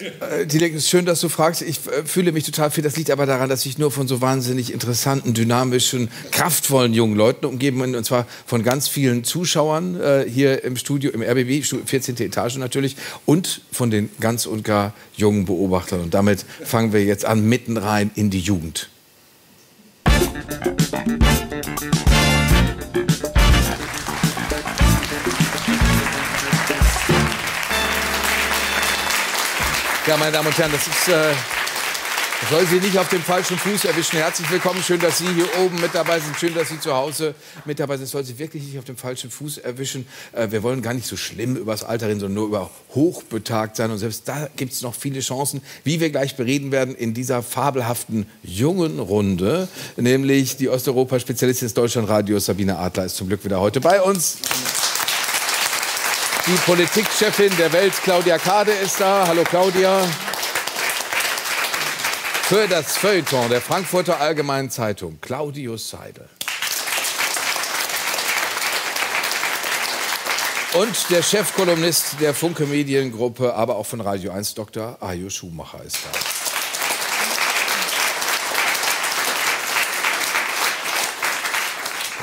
Äh, Dilek, es ist schön, dass du fragst. Ich äh, fühle mich total fit. Das liegt aber daran, dass ich nur von so wahnsinnig interessanten, dynamischen, kraftvollen jungen Leuten umgeben bin. Und zwar von ganz vielen Zuschauern äh, hier im Studio, im RBB, 14. Etage natürlich. Und von den ganz und gar jungen Beobachtern. Und damit fangen wir jetzt an, mitten rein in die Jugend. Ja, meine Damen und Herren, das ist, äh, soll Sie nicht auf dem falschen Fuß erwischen. Herzlich willkommen. Schön, dass Sie hier oben mit dabei sind. Schön, dass Sie zu Hause mit dabei sind. Soll Sie wirklich nicht auf dem falschen Fuß erwischen. Äh, wir wollen gar nicht so schlimm über das Alter reden, sondern nur über hochbetagt sein. Und selbst da gibt es noch viele Chancen, wie wir gleich bereden werden in dieser fabelhaften jungen Runde. Nämlich die Osteuropa-Spezialistin des Deutschlandradios Sabine Adler ist zum Glück wieder heute bei uns. Die Politikchefin der Welt, Claudia Kade, ist da. Hallo Claudia. Für das Feuilleton der Frankfurter Allgemeinen Zeitung, Claudius Seidel. Und der Chefkolumnist der Funke Mediengruppe, aber auch von Radio 1, Dr. Ajo Schumacher ist da.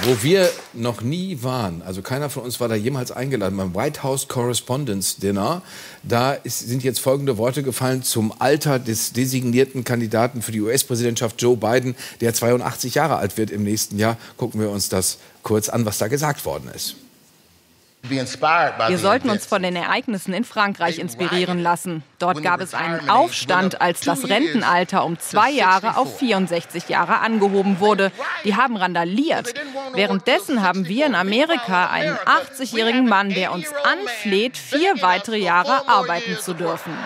Wo wir noch nie waren, also keiner von uns war da jemals eingeladen, beim White House Correspondence Dinner, da ist, sind jetzt folgende Worte gefallen zum Alter des designierten Kandidaten für die US-Präsidentschaft Joe Biden, der 82 Jahre alt wird im nächsten Jahr. Gucken wir uns das kurz an, was da gesagt worden ist. Wir sollten uns von den Ereignissen in Frankreich inspirieren lassen. Dort gab es einen Aufstand, als das Rentenalter um zwei Jahre auf 64 Jahre angehoben wurde. Die haben randaliert. Währenddessen haben wir in Amerika einen 80-jährigen Mann, der uns anfleht, vier weitere Jahre arbeiten zu dürfen.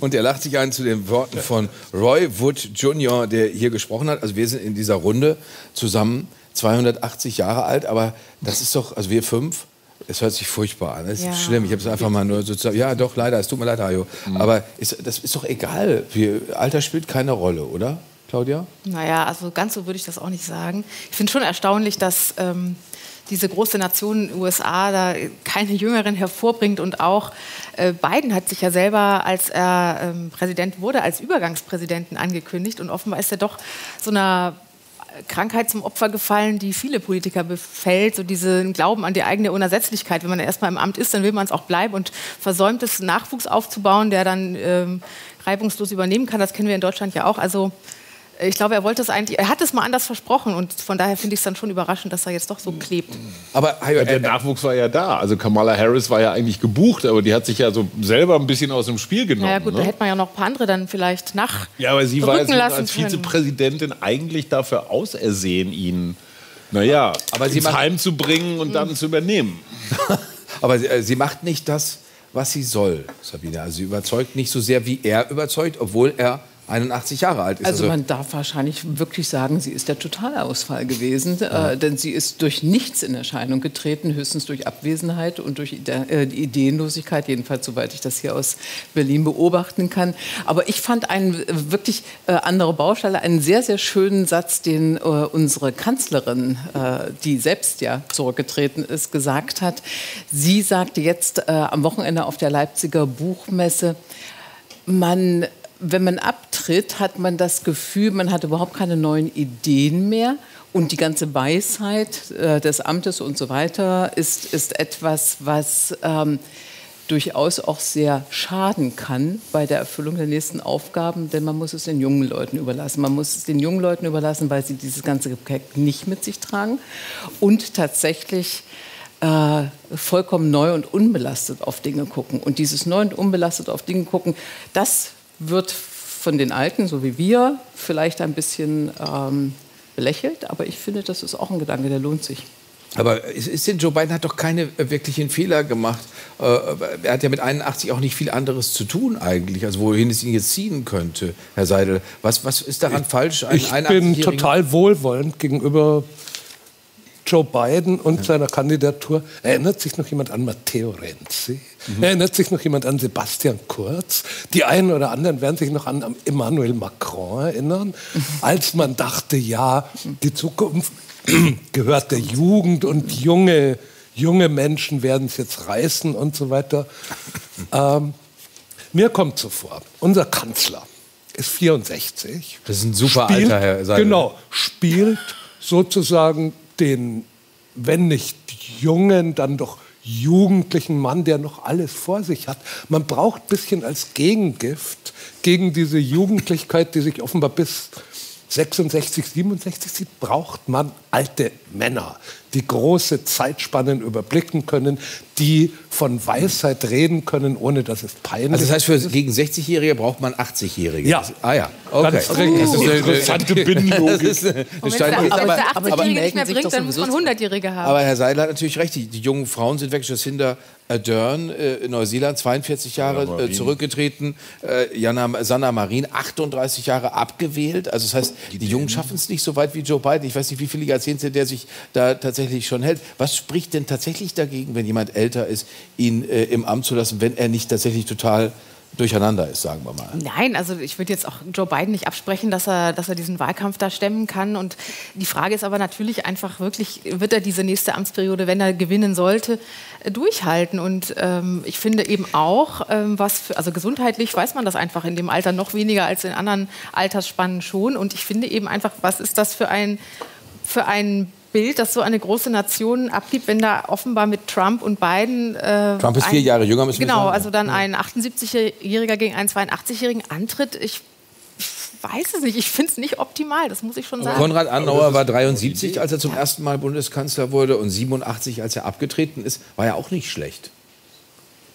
Und er lacht sich ein zu den Worten von Roy Wood Jr., der hier gesprochen hat. Also wir sind in dieser Runde zusammen 280 Jahre alt, aber das ist doch, also wir fünf, es hört sich furchtbar an. Das ist ja. schlimm. Ich habe es einfach mal nur sozusagen. Ja, doch, leider. Es tut mir leid, Ajo. Mhm. Aber ist, das ist doch egal. Wir, Alter spielt keine Rolle, oder, Claudia? Naja, also ganz so würde ich das auch nicht sagen. Ich finde schon erstaunlich, dass ähm, diese große Nation USA da keine Jüngeren hervorbringt. Und auch äh, Biden hat sich ja selber, als er ähm, Präsident wurde, als Übergangspräsidenten angekündigt. Und offenbar ist er doch so einer Krankheit zum Opfer gefallen, die viele Politiker befällt, so diesen Glauben an die eigene Unersetzlichkeit. Wenn man erstmal im Amt ist, dann will man es auch bleiben und versäumt es, Nachwuchs aufzubauen, der dann ähm, reibungslos übernehmen kann. Das kennen wir in Deutschland ja auch. Also ich glaube, er wollte es eigentlich, er hat es mal anders versprochen und von daher finde ich es dann schon überraschend, dass er jetzt doch so klebt. Aber ja, der Nachwuchs war ja da. Also Kamala Harris war ja eigentlich gebucht, aber die hat sich ja so selber ein bisschen aus dem Spiel genommen. Ja gut, ne? da hätte man ja noch ein paar andere dann vielleicht nach. Ja, aber sie war jetzt als Vizepräsidentin eigentlich dafür ausersehen, ihn, naja, aber ins Heim zu bringen und dann hm. zu übernehmen. aber sie, äh, sie macht nicht das, was sie soll, Sabine. Also sie überzeugt nicht so sehr, wie er überzeugt, obwohl er 81 Jahre alt ist. Also, also man darf wahrscheinlich wirklich sagen, sie ist der Totalausfall gewesen, ja. äh, denn sie ist durch nichts in Erscheinung getreten, höchstens durch Abwesenheit und durch äh, Ideenlosigkeit, jedenfalls soweit ich das hier aus Berlin beobachten kann. Aber ich fand einen wirklich äh, andere Baustelle, einen sehr, sehr schönen Satz, den äh, unsere Kanzlerin, äh, die selbst ja zurückgetreten ist, gesagt hat. Sie sagte jetzt äh, am Wochenende auf der Leipziger Buchmesse, man wenn man abtritt, hat man das Gefühl, man hat überhaupt keine neuen Ideen mehr. Und die ganze Weisheit äh, des Amtes und so weiter ist, ist etwas, was ähm, durchaus auch sehr schaden kann bei der Erfüllung der nächsten Aufgaben, denn man muss es den jungen Leuten überlassen. Man muss es den jungen Leuten überlassen, weil sie dieses ganze Gepäck nicht mit sich tragen und tatsächlich äh, vollkommen neu und unbelastet auf Dinge gucken. Und dieses neu und unbelastet auf Dinge gucken, das wird von den Alten, so wie wir, vielleicht ein bisschen ähm, belächelt, aber ich finde, das ist auch ein Gedanke, der lohnt sich. Aber ist denn Joe Biden hat doch keine äh, wirklichen Fehler gemacht. Äh, er hat ja mit 81 auch nicht viel anderes zu tun eigentlich, also wohin es ihn jetzt ziehen könnte, Herr Seidel. Was, was ist daran ich, falsch? Ein ich bin total wohlwollend gegenüber Joe Biden und ja. seiner Kandidatur. Erinnert sich noch jemand an Matteo Renzi? Mhm. Erinnert sich noch jemand an Sebastian Kurz? Die einen oder anderen werden sich noch an Emmanuel Macron erinnern, mhm. als man dachte, ja, die Zukunft gehört der Jugend und junge junge Menschen werden es jetzt reißen und so weiter. Ähm, mir kommt so vor, unser Kanzler ist 64. Das ist ein super spielt, alter Herr. Seidel. Genau, spielt sozusagen den, wenn nicht jungen, dann doch jugendlichen Mann, der noch alles vor sich hat. Man braucht ein bisschen als Gegengift gegen diese Jugendlichkeit, die sich offenbar bis 66, 67 sieht, braucht man alte Männer, die große Zeitspannen überblicken können, die von Weisheit reden können, ohne dass es peinlich ist. Also das heißt, für gegen 60-Jährige braucht man 80-Jährige? Ja. Ah ja, okay. Das, uh. das ist eine interessante Binnenlogik. aber, aber, aber, aber die nicht mehr bringt, dann muss man 100-Jährige haben. Aber Herr Seidler hat natürlich recht, die, die jungen Frauen sind weg. Jacinda Ardern äh, in Neuseeland, 42 Jahre äh, zurückgetreten. Äh, Jana, Sanna Marin, 38 Jahre abgewählt. Also das heißt, die, die Jungen schaffen es nicht so weit wie Joe Biden. Ich weiß nicht, wie viele Jahrzehnte der sich da tatsächlich schon hält. Was spricht denn tatsächlich dagegen, wenn jemand älter ist, ihn äh, im Amt zu lassen, wenn er nicht tatsächlich total durcheinander ist, sagen wir mal. Nein, also ich würde jetzt auch Joe Biden nicht absprechen, dass er, dass er diesen Wahlkampf da stemmen kann. Und die Frage ist aber natürlich einfach wirklich, wird er diese nächste Amtsperiode, wenn er gewinnen sollte, äh, durchhalten? Und ähm, ich finde eben auch, ähm, was für, also gesundheitlich weiß man das einfach in dem Alter noch weniger als in anderen Altersspannen schon. Und ich finde eben einfach, was ist das für ein für ein Bild, das so eine große Nation abgibt, wenn da offenbar mit Trump und Biden. Äh, Trump ist vier Jahre jünger, müssen genau, wir sagen. Genau, also dann ein 78-Jähriger gegen einen 82-Jährigen antritt. Ich weiß es nicht. Ich finde es nicht optimal, das muss ich schon sagen. Konrad Adenauer war 73, als er zum ersten Mal Bundeskanzler wurde, und 87, als er abgetreten ist. War ja auch nicht schlecht.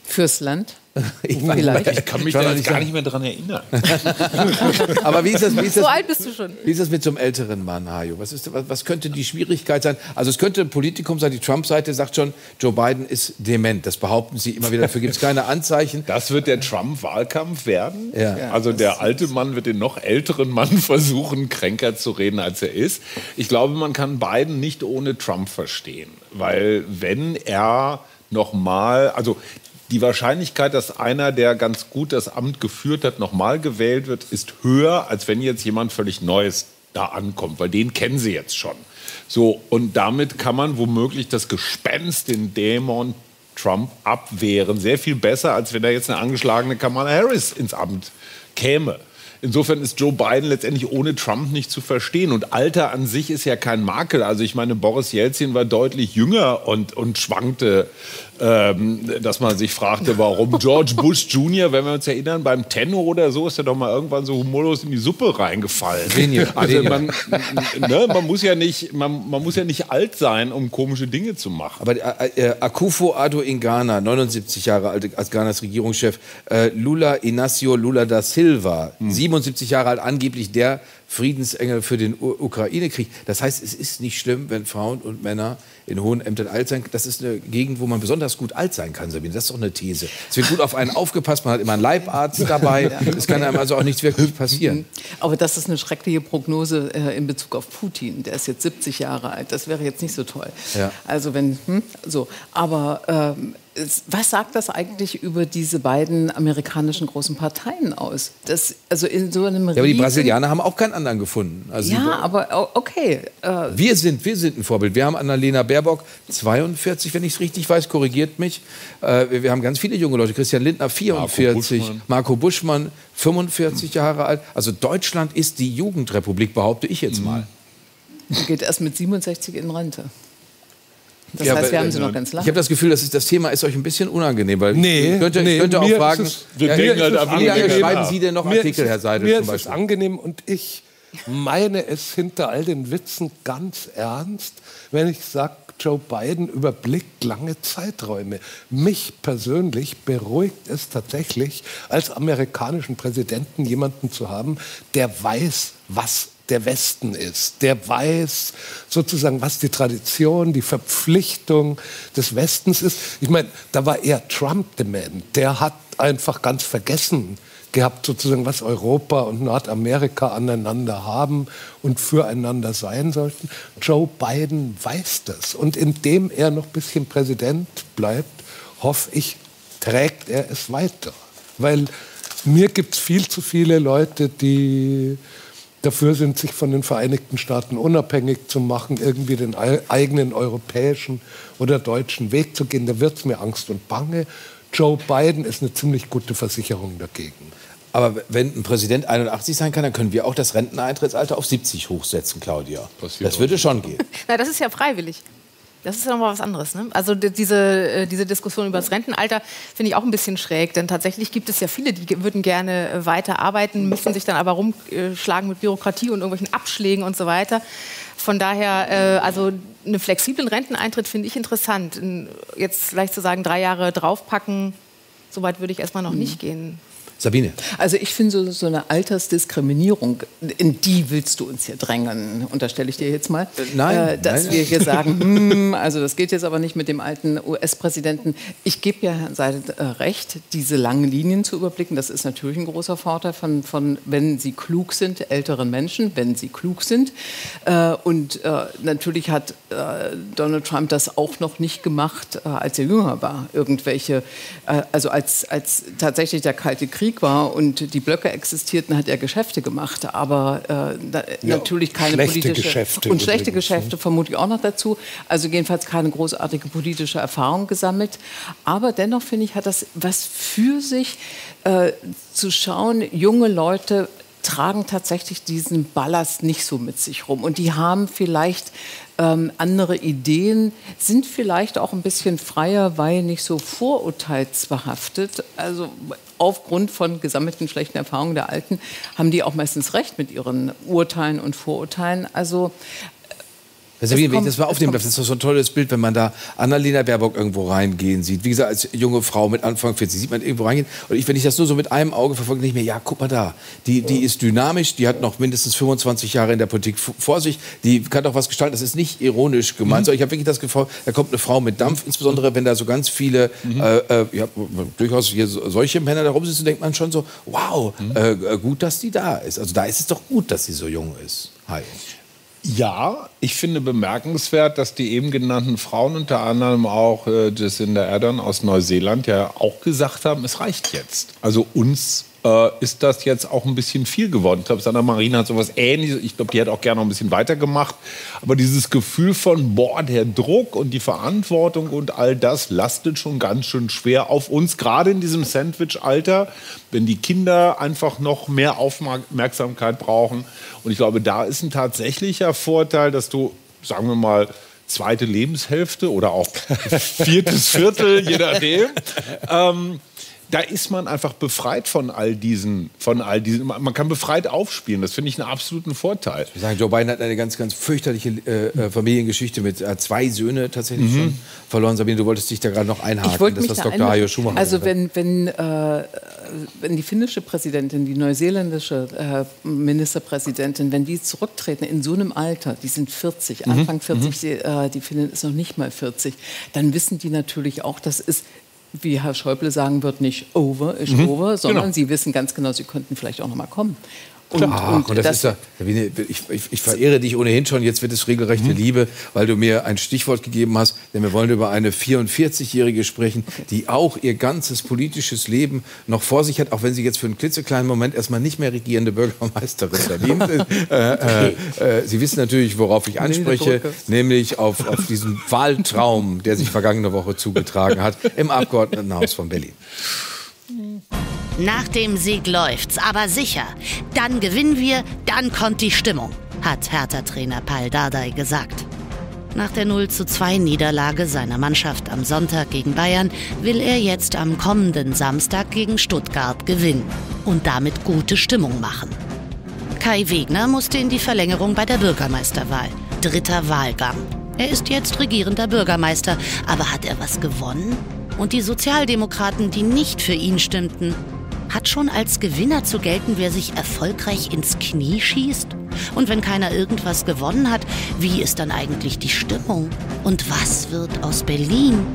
Fürs Land? Ich, Vielleicht. ich kann mich da gar nicht mehr daran erinnern. Aber wie ist das? Wie ist das so alt bist du schon. Wie ist das mit so einem älteren Mann, Hajo? Was, ist, was, was könnte die Schwierigkeit sein? Also es könnte ein Politikum sein, die Trump-Seite sagt schon, Joe Biden ist dement. Das behaupten sie immer wieder. Dafür gibt es keine Anzeichen. Das wird der Trump-Wahlkampf werden. Ja. Also der alte Mann wird den noch älteren Mann versuchen, kränker zu reden, als er ist. Ich glaube, man kann Biden nicht ohne Trump verstehen. Weil wenn er noch mal, also die Wahrscheinlichkeit, dass einer, der ganz gut das Amt geführt hat, nochmal gewählt wird, ist höher, als wenn jetzt jemand völlig Neues da ankommt, weil den kennen sie jetzt schon. So, und damit kann man womöglich das Gespenst, den Dämon Trump abwehren. Sehr viel besser, als wenn da jetzt eine angeschlagene Kamala Harris ins Amt käme. Insofern ist Joe Biden letztendlich ohne Trump nicht zu verstehen. Und Alter an sich ist ja kein Makel. Also ich meine, Boris Jelzin war deutlich jünger und, und schwankte ähm, dass man sich fragte, warum George Bush Jr., wenn wir uns erinnern, beim Tenno oder so ist er doch mal irgendwann so humorlos in die Suppe reingefallen. Also man, ne, man, muss ja nicht, man, man, muss ja nicht alt sein, um komische Dinge zu machen. Aber äh, äh, Akufo Addo in Ghana, 79 Jahre alt als Ghanas Regierungschef, äh, Lula Inacio Lula da Silva, hm. 77 Jahre alt, angeblich der Friedensengel für den Ukraine-Krieg. Das heißt, es ist nicht schlimm, wenn Frauen und Männer in hohen Ämtern alt sein. Das ist eine Gegend, wo man besonders gut alt sein kann, Sabine. Das ist doch eine These. Es wird gut auf einen aufgepasst, man hat immer einen Leibarzt dabei. Es kann einem also auch nichts wirklich passieren. Aber das ist eine schreckliche Prognose äh, in Bezug auf Putin. Der ist jetzt 70 Jahre alt. Das wäre jetzt nicht so toll. Ja. Also wenn, hm, so. Aber ähm, was sagt das eigentlich über diese beiden amerikanischen großen Parteien aus? Das, also in so einem ja, aber die Brasilianer haben auch keinen anderen gefunden. Also ja, aber okay. Äh wir, sind, wir sind ein Vorbild. Wir haben Annalena Baerbock, 42, wenn ich es richtig weiß, korrigiert mich. Äh, wir, wir, haben ganz viele junge Leute. Christian Lindner, 44. Marco Buschmann, Marco Buschmann 45 Jahre alt. Also Deutschland ist die Jugendrepublik, behaupte ich jetzt mal. Geht erst mit 67 in Rente. Das ja, heißt, wir haben sie noch ganz lange. Ich habe das Gefühl, dass das Thema ist euch ein bisschen unangenehm, weil nee, ich könnte, nee, ich könnte auch fragen, es, ja, halt wie lange schreiben Sie denn noch mir Artikel, Herr Seidel? Mir ist es angenehm und ich meine es hinter all den Witzen ganz ernst, wenn ich sage, Joe Biden überblickt lange Zeiträume. Mich persönlich beruhigt es tatsächlich, als amerikanischen Präsidenten jemanden zu haben, der weiß, was der Westen ist. Der weiß sozusagen, was die Tradition, die Verpflichtung des Westens ist. Ich meine, da war eher Trump dement. Der hat einfach ganz vergessen gehabt, sozusagen, was Europa und Nordamerika aneinander haben und füreinander sein sollten. Joe Biden weiß das. Und indem er noch ein bisschen Präsident bleibt, hoffe ich, trägt er es weiter. Weil mir gibt es viel zu viele Leute, die dafür sind, sich von den Vereinigten Staaten unabhängig zu machen, irgendwie den eigenen europäischen oder deutschen Weg zu gehen. Da wird es mir Angst und Bange. Joe Biden ist eine ziemlich gute Versicherung dagegen. Aber wenn ein Präsident 81 sein kann, dann können wir auch das Renteneintrittsalter auf 70 hochsetzen, Claudia. Passiert das würde schon gehen. Na, das ist ja freiwillig. Das ist ja nochmal was anderes. Ne? Also diese, äh, diese Diskussion über das Rentenalter finde ich auch ein bisschen schräg, denn tatsächlich gibt es ja viele, die würden gerne äh, weiter arbeiten, müssen sich dann aber rumschlagen mit Bürokratie und irgendwelchen Abschlägen und so weiter. Von daher, äh, also einen flexiblen Renteneintritt finde ich interessant. Jetzt vielleicht zu sagen, drei Jahre draufpacken, so weit würde ich erstmal noch mhm. nicht gehen. Sabine. Also ich finde so, so, eine Altersdiskriminierung, in die willst du uns hier drängen, unterstelle ich dir jetzt mal. Äh, nein. Äh, dass nein. wir hier sagen, hm, also das geht jetzt aber nicht mit dem alten US-Präsidenten. Ich gebe ja Herrn Seidel äh, recht, diese langen Linien zu überblicken, das ist natürlich ein großer Vorteil von, von wenn sie klug sind, älteren Menschen, wenn sie klug sind. Äh, und äh, natürlich hat äh, Donald Trump das auch noch nicht gemacht, als er jünger war. Irgendwelche, also als, als tatsächlich der Kalte Krieg Krieg war und die Blöcke existierten, hat er Geschäfte gemacht, aber äh, da, ja, natürlich keine politische Geschäfte und schlechte übrigens, ne? Geschäfte vermutlich auch noch dazu. Also jedenfalls keine großartige politische Erfahrung gesammelt. Aber dennoch finde ich, hat das was für sich äh, zu schauen, junge Leute tragen tatsächlich diesen Ballast nicht so mit sich rum. Und die haben vielleicht ähm, andere Ideen, sind vielleicht auch ein bisschen freier, weil nicht so vorurteilsbehaftet. Also aufgrund von gesammelten schlechten Erfahrungen der Alten haben die auch meistens recht mit ihren Urteilen und Vorurteilen. Also also wie, wenn ich das mal aufnehmen darf, das ist doch so ein tolles Bild, wenn man da Annalena Baerbock irgendwo reingehen sieht. Wie gesagt, als junge Frau mit Anfang 40 sieht man irgendwo reingehen. Und ich, wenn ich das nur so mit einem Auge verfolge, denke ich mir, ja, guck mal da. Die, die ist dynamisch, die hat noch mindestens 25 Jahre in der Politik vor sich. Die kann doch was gestalten. Das ist nicht ironisch gemeint. Mhm. So, ich habe wirklich das Gefühl, da kommt eine Frau mit Dampf, insbesondere wenn da so ganz viele, mhm. äh, äh ja, durchaus hier solche Männer da rumsitzen, denkt man schon so, wow, mhm. äh, gut, dass die da ist. Also da ist es doch gut, dass sie so jung ist. Hi. Ja, ich finde bemerkenswert, dass die eben genannten Frauen, unter anderem auch äh, Jacinda Ardern aus Neuseeland, ja auch gesagt haben, es reicht jetzt. Also uns äh, ist das jetzt auch ein bisschen viel geworden. Ich glaube, Sandra Marina hat sowas ähnliches. Ich glaube, die hat auch gerne noch ein bisschen weitergemacht. Aber dieses Gefühl von, boah, der Druck und die Verantwortung und all das lastet schon ganz schön schwer auf uns, gerade in diesem Sandwich-Alter, wenn die Kinder einfach noch mehr Aufmerksamkeit brauchen. Und ich glaube, da ist ein tatsächlicher Vorteil, dass du, sagen wir mal, zweite Lebenshälfte oder auch viertes Viertel, je nachdem. Ähm, da ist man einfach befreit von all diesen, von all diesen. Man kann befreit aufspielen. Das finde ich einen absoluten Vorteil. Ich sagen, Joe Biden hat eine ganz, ganz fürchterliche äh, äh Familiengeschichte mit äh, zwei Söhne tatsächlich mhm. schon verloren. Sabine, du wolltest dich da gerade noch einhaken. Ich wollte mich das da Dr. Hajo Schumacher. Also wenn, wenn, äh, wenn die finnische Präsidentin, die neuseeländische äh, Ministerpräsidentin, wenn die zurücktreten in so einem Alter, die sind 40, mhm. Anfang 40, mhm. die, äh, die Finnin ist noch nicht mal 40, dann wissen die natürlich auch, das ist wie Herr Schäuble sagen wird, nicht over ist mhm. over, sondern genau. sie wissen ganz genau, sie könnten vielleicht auch noch mal kommen. Und, Ach, und, und das, das, ist ja, ich, ich, ich, verehre dich ohnehin schon, jetzt wird es regelrechte mhm. Liebe, weil du mir ein Stichwort gegeben hast, denn wir wollen über eine 44-Jährige sprechen, okay. die auch ihr ganzes politisches Leben noch vor sich hat, auch wenn sie jetzt für einen klitzekleinen Moment erstmal nicht mehr regierende Bürgermeisterin Berlins ist. Äh, okay. äh, äh, sie wissen natürlich, worauf ich anspreche, nämlich auf, auf diesen Wahltraum, der sich vergangene Woche zugetragen hat, im Abgeordnetenhaus von Berlin. Nach dem Sieg läuft's, aber sicher. Dann gewinnen wir, dann kommt die Stimmung, hat Hertha-Trainer Paul Dardai gesagt. Nach der 0 zu 2 Niederlage seiner Mannschaft am Sonntag gegen Bayern will er jetzt am kommenden Samstag gegen Stuttgart gewinnen und damit gute Stimmung machen. Kai Wegner musste in die Verlängerung bei der Bürgermeisterwahl. Dritter Wahlgang. Er ist jetzt regierender Bürgermeister, aber hat er was gewonnen? Und die Sozialdemokraten, die nicht für ihn stimmten, hat schon als Gewinner zu gelten, wer sich erfolgreich ins Knie schießt? Und wenn keiner irgendwas gewonnen hat, wie ist dann eigentlich die Stimmung? Und was wird aus Berlin?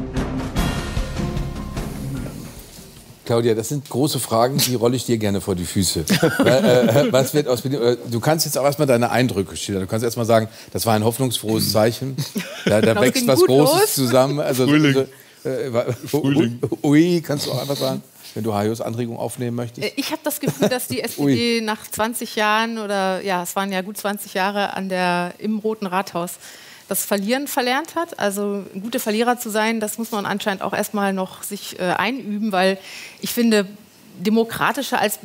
Claudia, das sind große Fragen, die rolle ich dir gerne vor die Füße. Äh, äh, was wird aus Berlin? Äh, du kannst jetzt auch erstmal deine Eindrücke schildern. Du kannst erstmal sagen, das war ein hoffnungsfrohes Zeichen. Da, da wächst was Großes los. zusammen. Also, Frühling. Äh, Frühling. Ui, kannst du auch einfach sagen? wenn du Hajos Anregung aufnehmen möchtest? Äh, ich habe das Gefühl, dass die SPD nach 20 Jahren oder ja, es waren ja gut 20 Jahre an der, im Roten Rathaus das Verlieren verlernt hat. Also gute Verlierer zu sein, das muss man anscheinend auch erstmal noch sich äh, einüben, weil ich finde, demokratischer als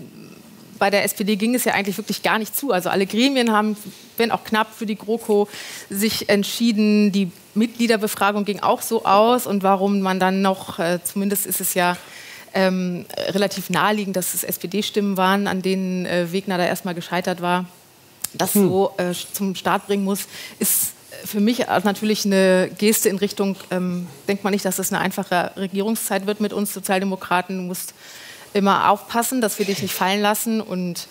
bei der SPD ging es ja eigentlich wirklich gar nicht zu. Also alle Gremien haben, wenn auch knapp für die GroKo, sich entschieden. Die Mitgliederbefragung ging auch so aus. Und warum man dann noch, äh, zumindest ist es ja ähm, relativ naheliegend, dass es SPD-Stimmen waren, an denen äh, Wegner da erstmal gescheitert war, das hm. so äh, zum Start bringen muss, ist für mich natürlich eine Geste in Richtung, ähm, denkt man nicht, dass das eine einfache Regierungszeit wird mit uns Sozialdemokraten. Du musst immer aufpassen, dass wir dich nicht fallen lassen. Und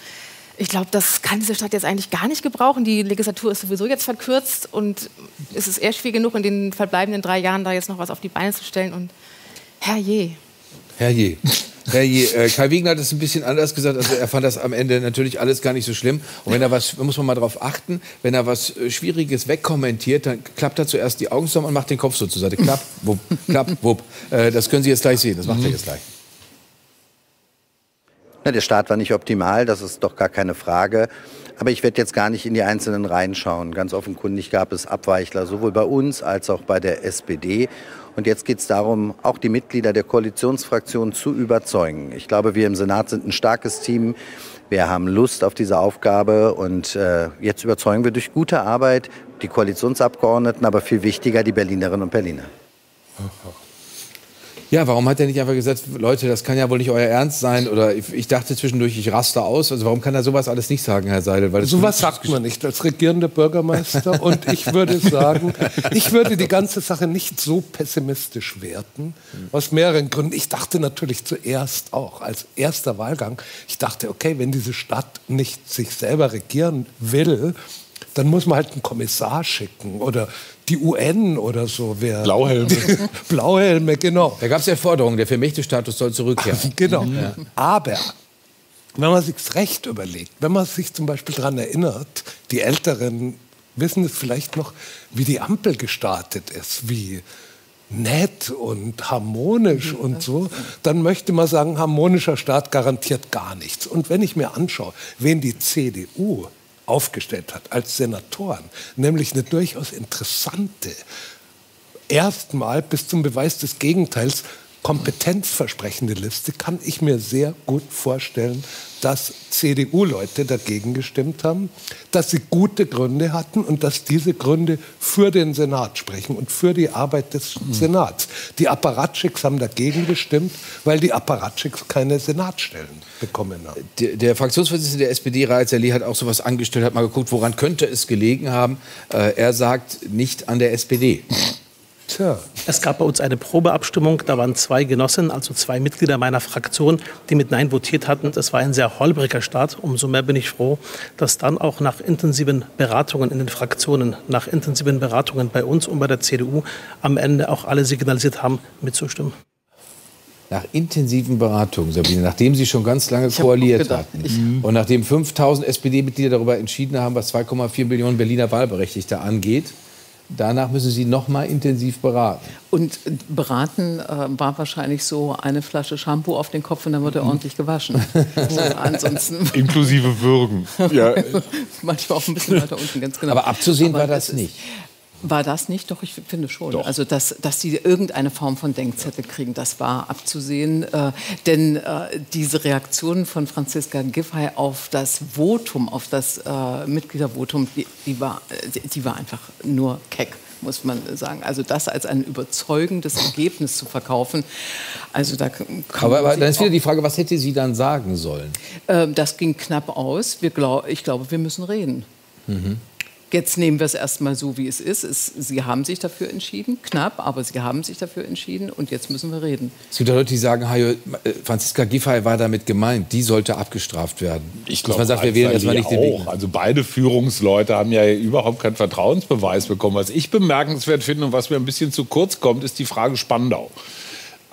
ich glaube, das kann diese Stadt jetzt eigentlich gar nicht gebrauchen. Die Legislatur ist sowieso jetzt verkürzt und es ist eher schwierig genug, in den verbleibenden drei Jahren da jetzt noch was auf die Beine zu stellen. Und herrje. Herrje. Herrje, äh, Kai Wegner hat es ein bisschen anders gesagt. Also er fand das am Ende natürlich alles gar nicht so schlimm. Und wenn er was, muss man mal darauf achten, wenn er was äh, Schwieriges wegkommentiert, dann klappt er zuerst die Augen zusammen und macht den Kopf so zur Seite. Klapp, wupp, klapp, wupp. Äh, das können Sie jetzt gleich sehen. Das macht mhm. er jetzt gleich. Na, der Start war nicht optimal, das ist doch gar keine Frage. Aber ich werde jetzt gar nicht in die einzelnen Reihen schauen. Ganz offenkundig gab es Abweichler, sowohl bei uns als auch bei der SPD. Und jetzt geht es darum, auch die Mitglieder der Koalitionsfraktion zu überzeugen. Ich glaube, wir im Senat sind ein starkes Team. Wir haben Lust auf diese Aufgabe und äh, jetzt überzeugen wir durch gute Arbeit die Koalitionsabgeordneten, aber viel wichtiger die Berlinerinnen und Berliner. Ja, warum hat er nicht einfach gesagt, Leute, das kann ja wohl nicht euer Ernst sein? Oder ich, ich dachte zwischendurch, ich raste aus. Also warum kann er sowas alles nicht sagen, Herr Seidel? Weil sowas sagt man nicht als regierender Bürgermeister. Und ich würde sagen, ich würde die ganze Sache nicht so pessimistisch werten. Aus mehreren Gründen. Ich dachte natürlich zuerst auch, als erster Wahlgang, ich dachte, okay, wenn diese Stadt nicht sich selber regieren will, dann muss man halt einen Kommissar schicken oder die UN oder so. Wer Blauhelme. Blauhelme, genau. Da gab es ja Forderungen, der Vermächtestatus soll zurückkehren. genau. Ja. Aber wenn man sich recht überlegt, wenn man sich zum Beispiel daran erinnert, die Älteren wissen es vielleicht noch, wie die Ampel gestartet ist, wie nett und harmonisch und so, dann möchte man sagen, harmonischer Staat garantiert gar nichts. Und wenn ich mir anschaue, wen die CDU aufgestellt hat als Senatoren, nämlich eine durchaus interessante, erstmal bis zum Beweis des Gegenteils kompetenzversprechende Liste, kann ich mir sehr gut vorstellen, dass CDU-Leute dagegen gestimmt haben, dass sie gute Gründe hatten und dass diese Gründe für den Senat sprechen und für die Arbeit des mhm. Senats. Die Apparatschicks haben dagegen gestimmt, weil die Apparatschicks keine Senatsstellen bekommen haben. Der, der Fraktionsvorsitzende der SPD, Raed Ali, hat auch sowas angestellt, hat mal geguckt, woran könnte es gelegen haben. Äh, er sagt, nicht an der SPD. Tja. Es gab bei uns eine Probeabstimmung. Da waren zwei Genossen, also zwei Mitglieder meiner Fraktion, die mit Nein votiert hatten. Das war ein sehr holpriger Start. Umso mehr bin ich froh, dass dann auch nach intensiven Beratungen in den Fraktionen, nach intensiven Beratungen bei uns und bei der CDU am Ende auch alle signalisiert haben, mitzustimmen. Nach intensiven Beratungen, Sabine, nachdem Sie schon ganz lange koaliert hatten und nachdem 5000 SPD-Mitglieder darüber entschieden haben, was 2,4 Millionen Berliner Wahlberechtigte angeht, Danach müssen Sie noch mal intensiv beraten. Und beraten äh, war wahrscheinlich so eine Flasche Shampoo auf den Kopf und dann wird er ordentlich gewaschen. so, ansonsten Inklusive Würgen. Ja. Manchmal auch ein bisschen weiter unten, ganz genau. Aber abzusehen Aber war das nicht. War das nicht? Doch, ich finde schon. Doch. Also, dass, dass sie irgendeine Form von Denkzettel kriegen, das war abzusehen. Äh, denn äh, diese Reaktion von Franziska Giffey auf das Votum, auf das äh, Mitgliedervotum, die, die, war, die war einfach nur keck muss man sagen. Also das als ein überzeugendes Ergebnis zu verkaufen. Also da aber, aber dann ist wieder die Frage, was hätte sie dann sagen sollen? Ähm, das ging knapp aus. Wir glaub, ich glaube, wir müssen reden. Mhm. Jetzt nehmen wir es erstmal so, wie es ist. es Sie haben sich dafür entschieden, knapp, aber Sie haben sich dafür entschieden und jetzt müssen wir reden. Es gibt Leute, die sagen, Hajo, Franziska Giffey war damit gemeint, die sollte abgestraft werden. Ich glaube, man sagt, wir wählen erstmal nicht den Weg. Also beide Führungsleute haben ja überhaupt keinen Vertrauensbeweis bekommen. Was ich bemerkenswert finde und was mir ein bisschen zu kurz kommt, ist die Frage Spandau.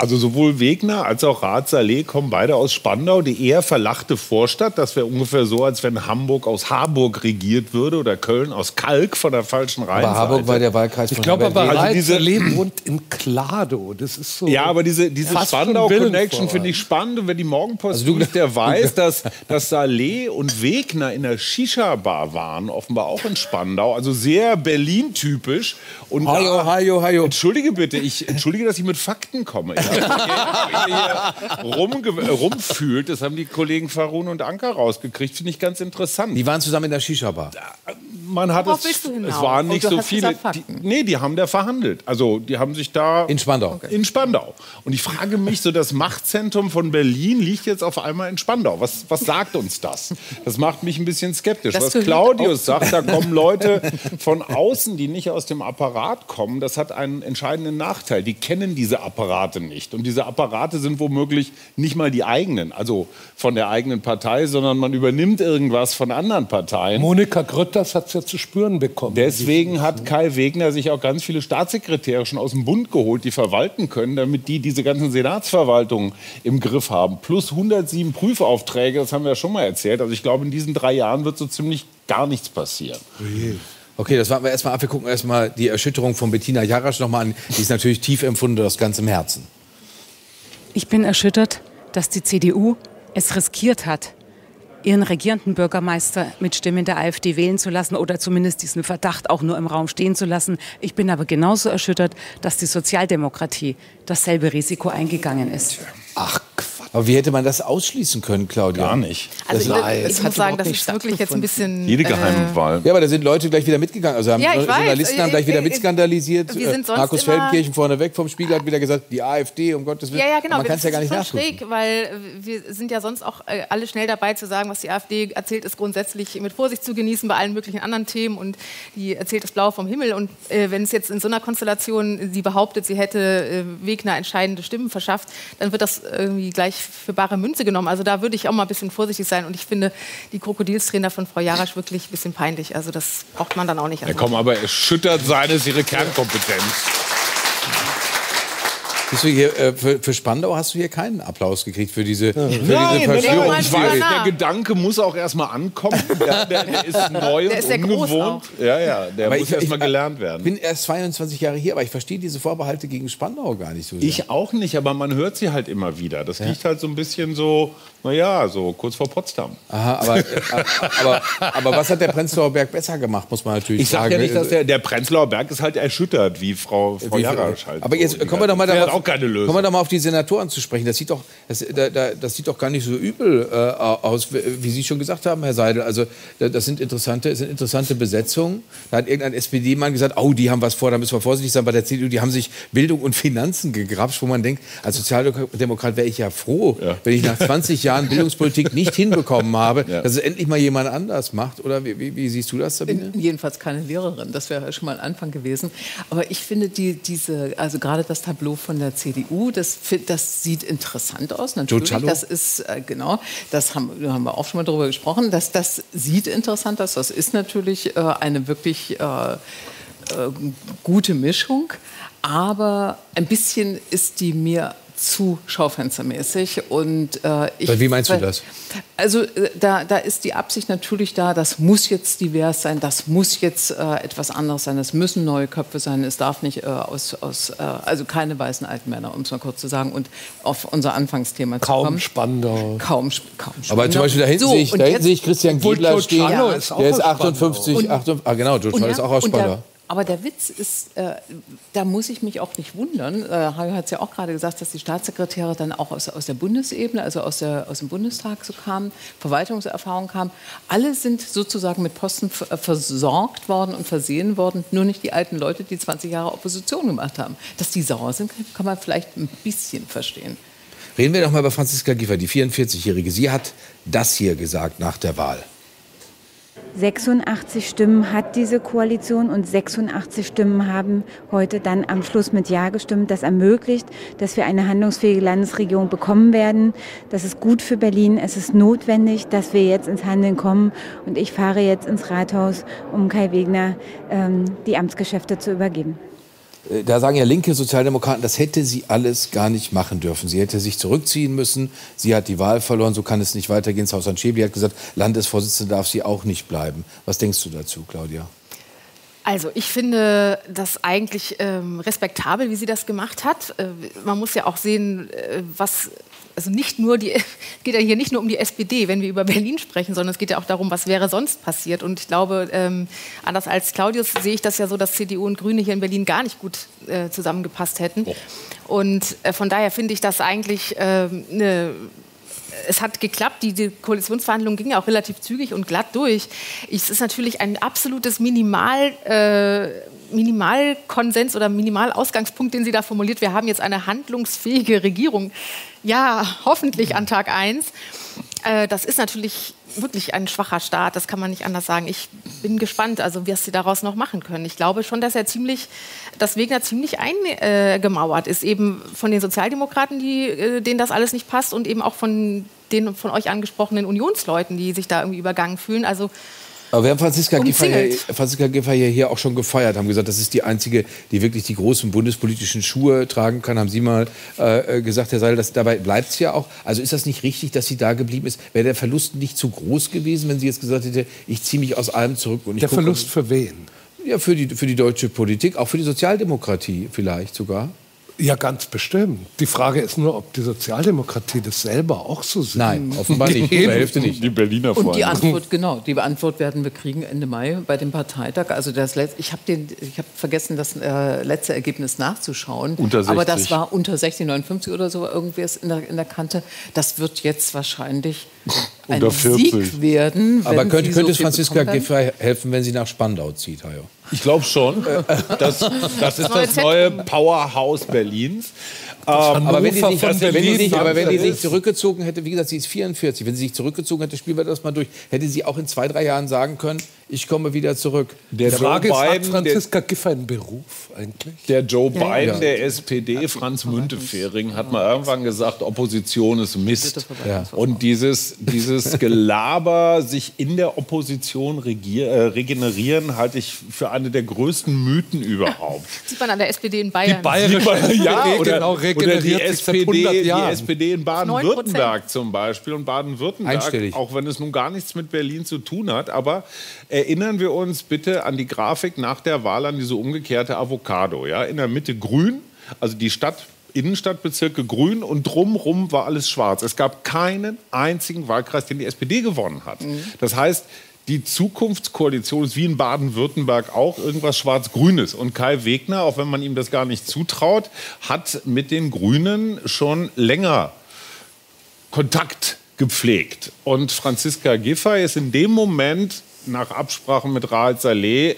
Also sowohl Wegner als auch Rath Saleh kommen beide aus Spandau, die eher verlachte Vorstadt. Das wäre ungefähr so, als wenn Hamburg aus Harburg regiert würde oder Köln aus Kalk von der falschen Rheinseite. Aber Harburg war der Wahlkreis Ich von glaube Herbert aber, also diese- Saleh wohnt in Klado. Das ist so. Ja, aber diese, diese Spandau-Connection finde ich spannend. Und wenn die Morgenpost Also du- liest, der weiß, dass, dass Saleh und Wegner in der Shisha-Bar waren, offenbar auch in Spandau. Also sehr Berlin-typisch. Und Hallo, hallo, hallo. Entschuldige bitte, ich entschuldige, dass ich mit Fakten komme. Ich rumge rumfühlt, das haben die Kollegen Farun und Anker rausgekriegt, finde ich ganz interessant. Die waren zusammen in der Shisha-Bar. Man hat Worauf es, willst du hinaus? es waren Oh, nicht du so hast viele. gesagt Die, Fakten. nee, die haben da verhandelt. Also die haben sich da In Spandau. in Spandau. Und ich frage mich, so das Machtzentrum von Berlin liegt jetzt auf einmal in Spandau. Was, was sagt uns das? Das macht mich ein bisschen skeptisch. Das was gehört Claudius sagt, da kommen Leute von außen, die nicht aus dem Apparat kommen. Das hat einen entscheidenden Nachteil. Die kennen diese Apparate nicht. Und diese Apparate sind womöglich nicht mal die eigenen, also von der eigenen Partei, sondern man übernimmt irgendwas von anderen Parteien. Monika Grütters hat es ja zu spüren bekommen. Deswegen hat Kai Wegner sich auch ganz viele Staatssekretäre schon aus dem Bund geholt, die verwalten können, damit die diese ganzen Senatsverwaltungen im Griff haben. Plus 107 Prüfaufträge, das haben wir ja schon mal erzählt. Also ich glaube, in diesen drei Jahren wird so ziemlich gar nichts passieren. Okay, das warten wir erstmal ab. Wir gucken erstmal die Erschütterung von Bettina Jarasch nochmal an. Die ist natürlich tief empfunden, aus ganzem Herzen. Ich bin erschüttert, dass die CDU es riskiert hat, ihren regierenden Bürgermeister mit Stimmen der AfD wählen zu lassen oder zumindest diesen Verdacht auch nur im Raum stehen zu lassen. Ich bin aber genauso erschüttert, dass die Sozialdemokratie dasselbe Risiko eingegangen ist. Ach. Aber wie hätte man das ausschließen können, Claudia? Gar nicht. Also Das- ich, ich hat muss sagen, das ist wirklich jetzt ein bisschen. Jede äh, Geheimwahl. Ja, aber da sind Leute gleich wieder mitgegangen. Also haben Ja, ich weiß. Journalisten haben gleich wieder Äh, äh, mitskandalisiert. wir sind sonst Markus immer- Feldenkirchen vorne weg vom Spiegel hat wieder gesagt, die AfD, um Gottes Willen. Ja, ja, genau. Man kann es ja gar nicht das ist schon nachgucken. schräg, weil wir sind ja sonst auch alle schnell dabei zu sagen, was die AfD erzählt, ist grundsätzlich mit Vorsicht zu genießen bei allen möglichen anderen Themen und die erzählt das Blaue vom Himmel. Und äh, wenn es jetzt in so einer Konstellation sie behauptet, sie hätte äh, Wegner entscheidende Stimmen verschafft, dann wird das irgendwie gleich für bare Münze genommen. Also da würde ich auch mal ein bisschen vorsichtig sein. Und ich finde die Krokodilstrainer von Frau Jarasch wirklich ein bisschen peinlich. Also das braucht man dann auch nicht. Ja, komm, aber erschüttert sein ist ihre Kernkompetenz. Siehst du hier, äh, für, für Spandau hast du hier keinen Applaus gekriegt für diese, für diese Nein, nein, nein, Verschwörungstheorie. ich weiß, der Gedanke muss auch erstmal ankommen. Ja, der, der ist neu Der und ist ungewohnt. Ja, ja, der Aber muss erstmal gelernt werden. Ich bin erst 22 Jahre hier, aber ich verstehe diese Vorbehalte gegen Spandau gar nicht so sehr. Ich auch nicht, aber man hört sie halt immer wieder. Das liegt halt so ein bisschen so, naja, so kurz vor Potsdam. Aha, aber, aber, aber was hat der Prenzlauer Berg besser gemacht, muss man natürlich Ich sage sagen. ja nicht, dass der, der Prenzlauer Berg ist halt erschüttert, wie Frau, Frau Wie- Jarasch halt. Aber jetzt so. kommen wir doch mal darauf, auch keine Lösung. kommen wir doch mal auf die Senatoren zu sprechen. Das sieht doch, das, da, da, das sieht doch gar nicht so übel äh, aus, wie Sie schon gesagt haben, Herr Seidel. Also da- das sind interessante, das sind interessante Besetzungen. Da hat irgendein SPD-Mann gesagt, oh, die haben was vor, da müssen wir vorsichtig sein. Bei der CDU, die haben sich Bildung und Finanzen gegrapscht, wo man denkt, als Sozialdemokrat wäre ich ja froh, Ja. wenn ich nach 20 Jahren Bildungspolitik nicht hinbekommen habe, Ja. dass es endlich mal jemand anders macht. Oder wie, wie, wie siehst du das, Sabine? Jedenfalls keine Lehrerin, das wäre schon mal ein Anfang gewesen. Aber ich finde die, diese, also gerade das Tableau von der CDU, das, das sieht interessant aus. Natürlich, das ist äh, genau, das haben, da haben wir auch schon mal drüber gesprochen. Dass das sieht interessant aus. Das ist natürlich äh, eine wirklich äh, gute Mischung, aber ein bisschen ist die mir zu schaufenstermäßig und äh, ich, Wie meinst du das? Also äh, da, da ist die Absicht natürlich da, das muss jetzt divers sein, das muss jetzt äh, etwas anderes sein, es müssen neue Köpfe sein, es darf nicht äh, aus, aus äh, also keine weißen alten Männer, um es mal kurz zu sagen, und auf unser Anfangsthema zu Kaum kommen. Spandau. Kaum, kaum Aber zum Spannender. Beispiel da hinten So, sehe ich, da hinten sehe ich Christian Giebler stehen. Auch der ist aus Spandau. 58, 58 ah genau, Giugiaro ist auch aus Spandau. Aber der Witz ist, äh, da muss ich mich auch nicht wundern. Äh, Hajo hat es ja auch gerade gesagt, dass die Staatssekretäre dann auch aus, aus der Bundesebene, also aus, der, aus dem Bundestag so kamen, Verwaltungserfahrung kamen. Alle sind sozusagen mit Posten äh, versorgt worden und versehen worden, nur nicht die alten Leute, die 20 Jahre Opposition gemacht haben. Dass die sauer sind, kann man vielleicht ein bisschen verstehen. Reden wir doch mal über Franziska Giffey, die 44-Jährige. Sie hat das hier gesagt nach der Wahl. 86 Stimmen hat diese Koalition und 86 Stimmen haben heute dann am Schluss mit Ja gestimmt. Das ermöglicht, dass wir eine handlungsfähige Landesregierung bekommen werden. Das ist gut für Berlin. Es ist notwendig, dass wir jetzt ins Handeln kommen. Und ich fahre jetzt ins Rathaus, um Kai Wegner ähm, die Amtsgeschäfte zu übergeben. Äh, da sagen ja linke Sozialdemokraten, das hätte sie alles gar nicht machen dürfen. Sie hätte sich zurückziehen müssen. Sie hat die Wahl verloren, so kann es nicht weitergehen. Sausan Schäbli hat gesagt, Landesvorsitzende darf sie auch nicht bleiben. Was denkst du dazu, Claudia? Also ich finde das eigentlich ähm, respektabel, wie sie das gemacht hat. Äh, man muss ja auch sehen, äh, was also nicht nur die, es geht ja hier nicht nur um die SPD, wenn wir über Berlin sprechen, sondern es geht ja auch darum, was wäre sonst passiert. Und ich glaube, ähm, anders als Claudius sehe ich das ja so, dass CDU und Grüne hier in Berlin gar nicht gut äh, zusammengepasst hätten. Oh. Und äh, von daher finde ich das eigentlich äh, eine es hat geklappt. Die, die Koalitionsverhandlungen gingen ja auch relativ zügig und glatt durch. Es ist natürlich ein absolutes Minimal. Äh, Minimalkonsens oder Minimalausgangspunkt, den sie da formuliert. Wir haben jetzt eine handlungsfähige Regierung. Ja, hoffentlich an Tag 1. Äh, das ist natürlich wirklich ein schwacher Start, das kann man nicht anders sagen. Ich bin gespannt, also was sie daraus noch machen können. Ich glaube schon, dass er ziemlich, dass Wegner ziemlich eingemauert ist, eben von den Sozialdemokraten, die, äh, denen das alles nicht passt, und eben auch von den von euch angesprochenen Unionsleuten, die sich da irgendwie übergangen fühlen. Also aber wir haben Franziska Giffey, hier, Franziska Giffey hier auch schon gefeiert, haben gesagt, das ist die einzige, die wirklich die großen bundespolitischen Schuhe tragen kann. Haben Sie mal äh, äh gesagt, Herr Seidel, dass dabei bleibt es ja auch. Also ist das nicht richtig, dass sie da geblieben ist? Wäre der Verlust nicht zu groß gewesen, wenn sie jetzt gesagt hätte, ich ziehe mich aus allem zurück? Und der Verlust für wen? Ja, für die, für die deutsche Politik, auch für die Sozialdemokratie vielleicht sogar. Ja, ganz bestimmt. Die Frage ist nur, ob die Sozialdemokratie das selber auch so sieht. Nein, offenbar nicht. Die Hälfte nicht. Die Berliner Und die Antwort, genau, die Antwort werden wir kriegen Ende Mai bei dem Parteitag. Also das letzte, ich habe hab vergessen, das äh, letzte Ergebnis nachzuschauen. Unter 60. Aber das war unter 60, 59 oder so irgendwie in der, in der Kante. Das wird jetzt wahrscheinlich ein Sieg werden. Aber könnte, könnte so Franziska Giffey helfen, wenn sie nach Spandau zieht, Hajo? Ich glaube schon. Das, das ist das neue Powerhouse Berlins. Ähm, aber wenn die sich, wenn die sich, aber wenn die sich zurückgezogen hätte, wie gesagt, sie ist 44, wenn sie sich zurückgezogen hätte, spielen wir das mal durch, hätte sie auch in zwei, drei Jahren sagen können, ich komme wieder zurück. Der, der Frage Joe ist, Biden, hat Franziska Giffey einen Beruf eigentlich? Der Joe Biden ja. der SPD, Franz Müntefering, hat mal irgendwann gesagt, Opposition ist Mist. Ja. Und dieses, dieses Gelaber, sich in der Opposition regier, äh, regenerieren, halte ich für eine der größten Mythen überhaupt. Sieht man an der SPD in Bayern. Die bayerische ja, oder, genau, oder die SPD, die SPD in Baden-Württemberg zum Beispiel. Und Baden-Württemberg, auch wenn es nun gar nichts mit Berlin zu tun hat, aber Erinnern wir uns bitte an die Grafik nach der Wahl, an diese umgekehrte Avocado. Ja? In der Mitte grün, also die Stadt Innenstadtbezirke grün und drumherum war alles schwarz. Es gab keinen einzigen Wahlkreis, den die SPD gewonnen hat. Mhm. Das heißt, die Zukunftskoalition ist wie in Baden-Württemberg auch irgendwas Schwarz-Grünes. Und Kai Wegner, auch wenn man ihm das gar nicht zutraut, hat mit den Grünen schon länger Kontakt gepflegt. Und Franziska Giffey ist in dem Moment nach Absprachen mit Raed Saleh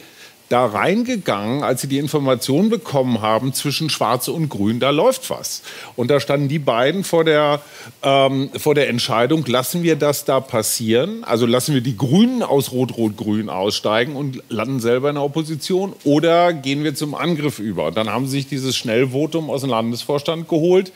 da reingegangen, als sie die Information bekommen haben, zwischen Schwarz und Grün, da läuft was. Und da standen die beiden vor der, ähm, vor der Entscheidung, lassen wir das da passieren? Also lassen wir die Grünen aus Rot-Rot-Grün aussteigen und landen selber in der Opposition? Oder gehen wir zum Angriff über? Und dann haben sie sich dieses Schnellvotum aus dem Landesvorstand geholt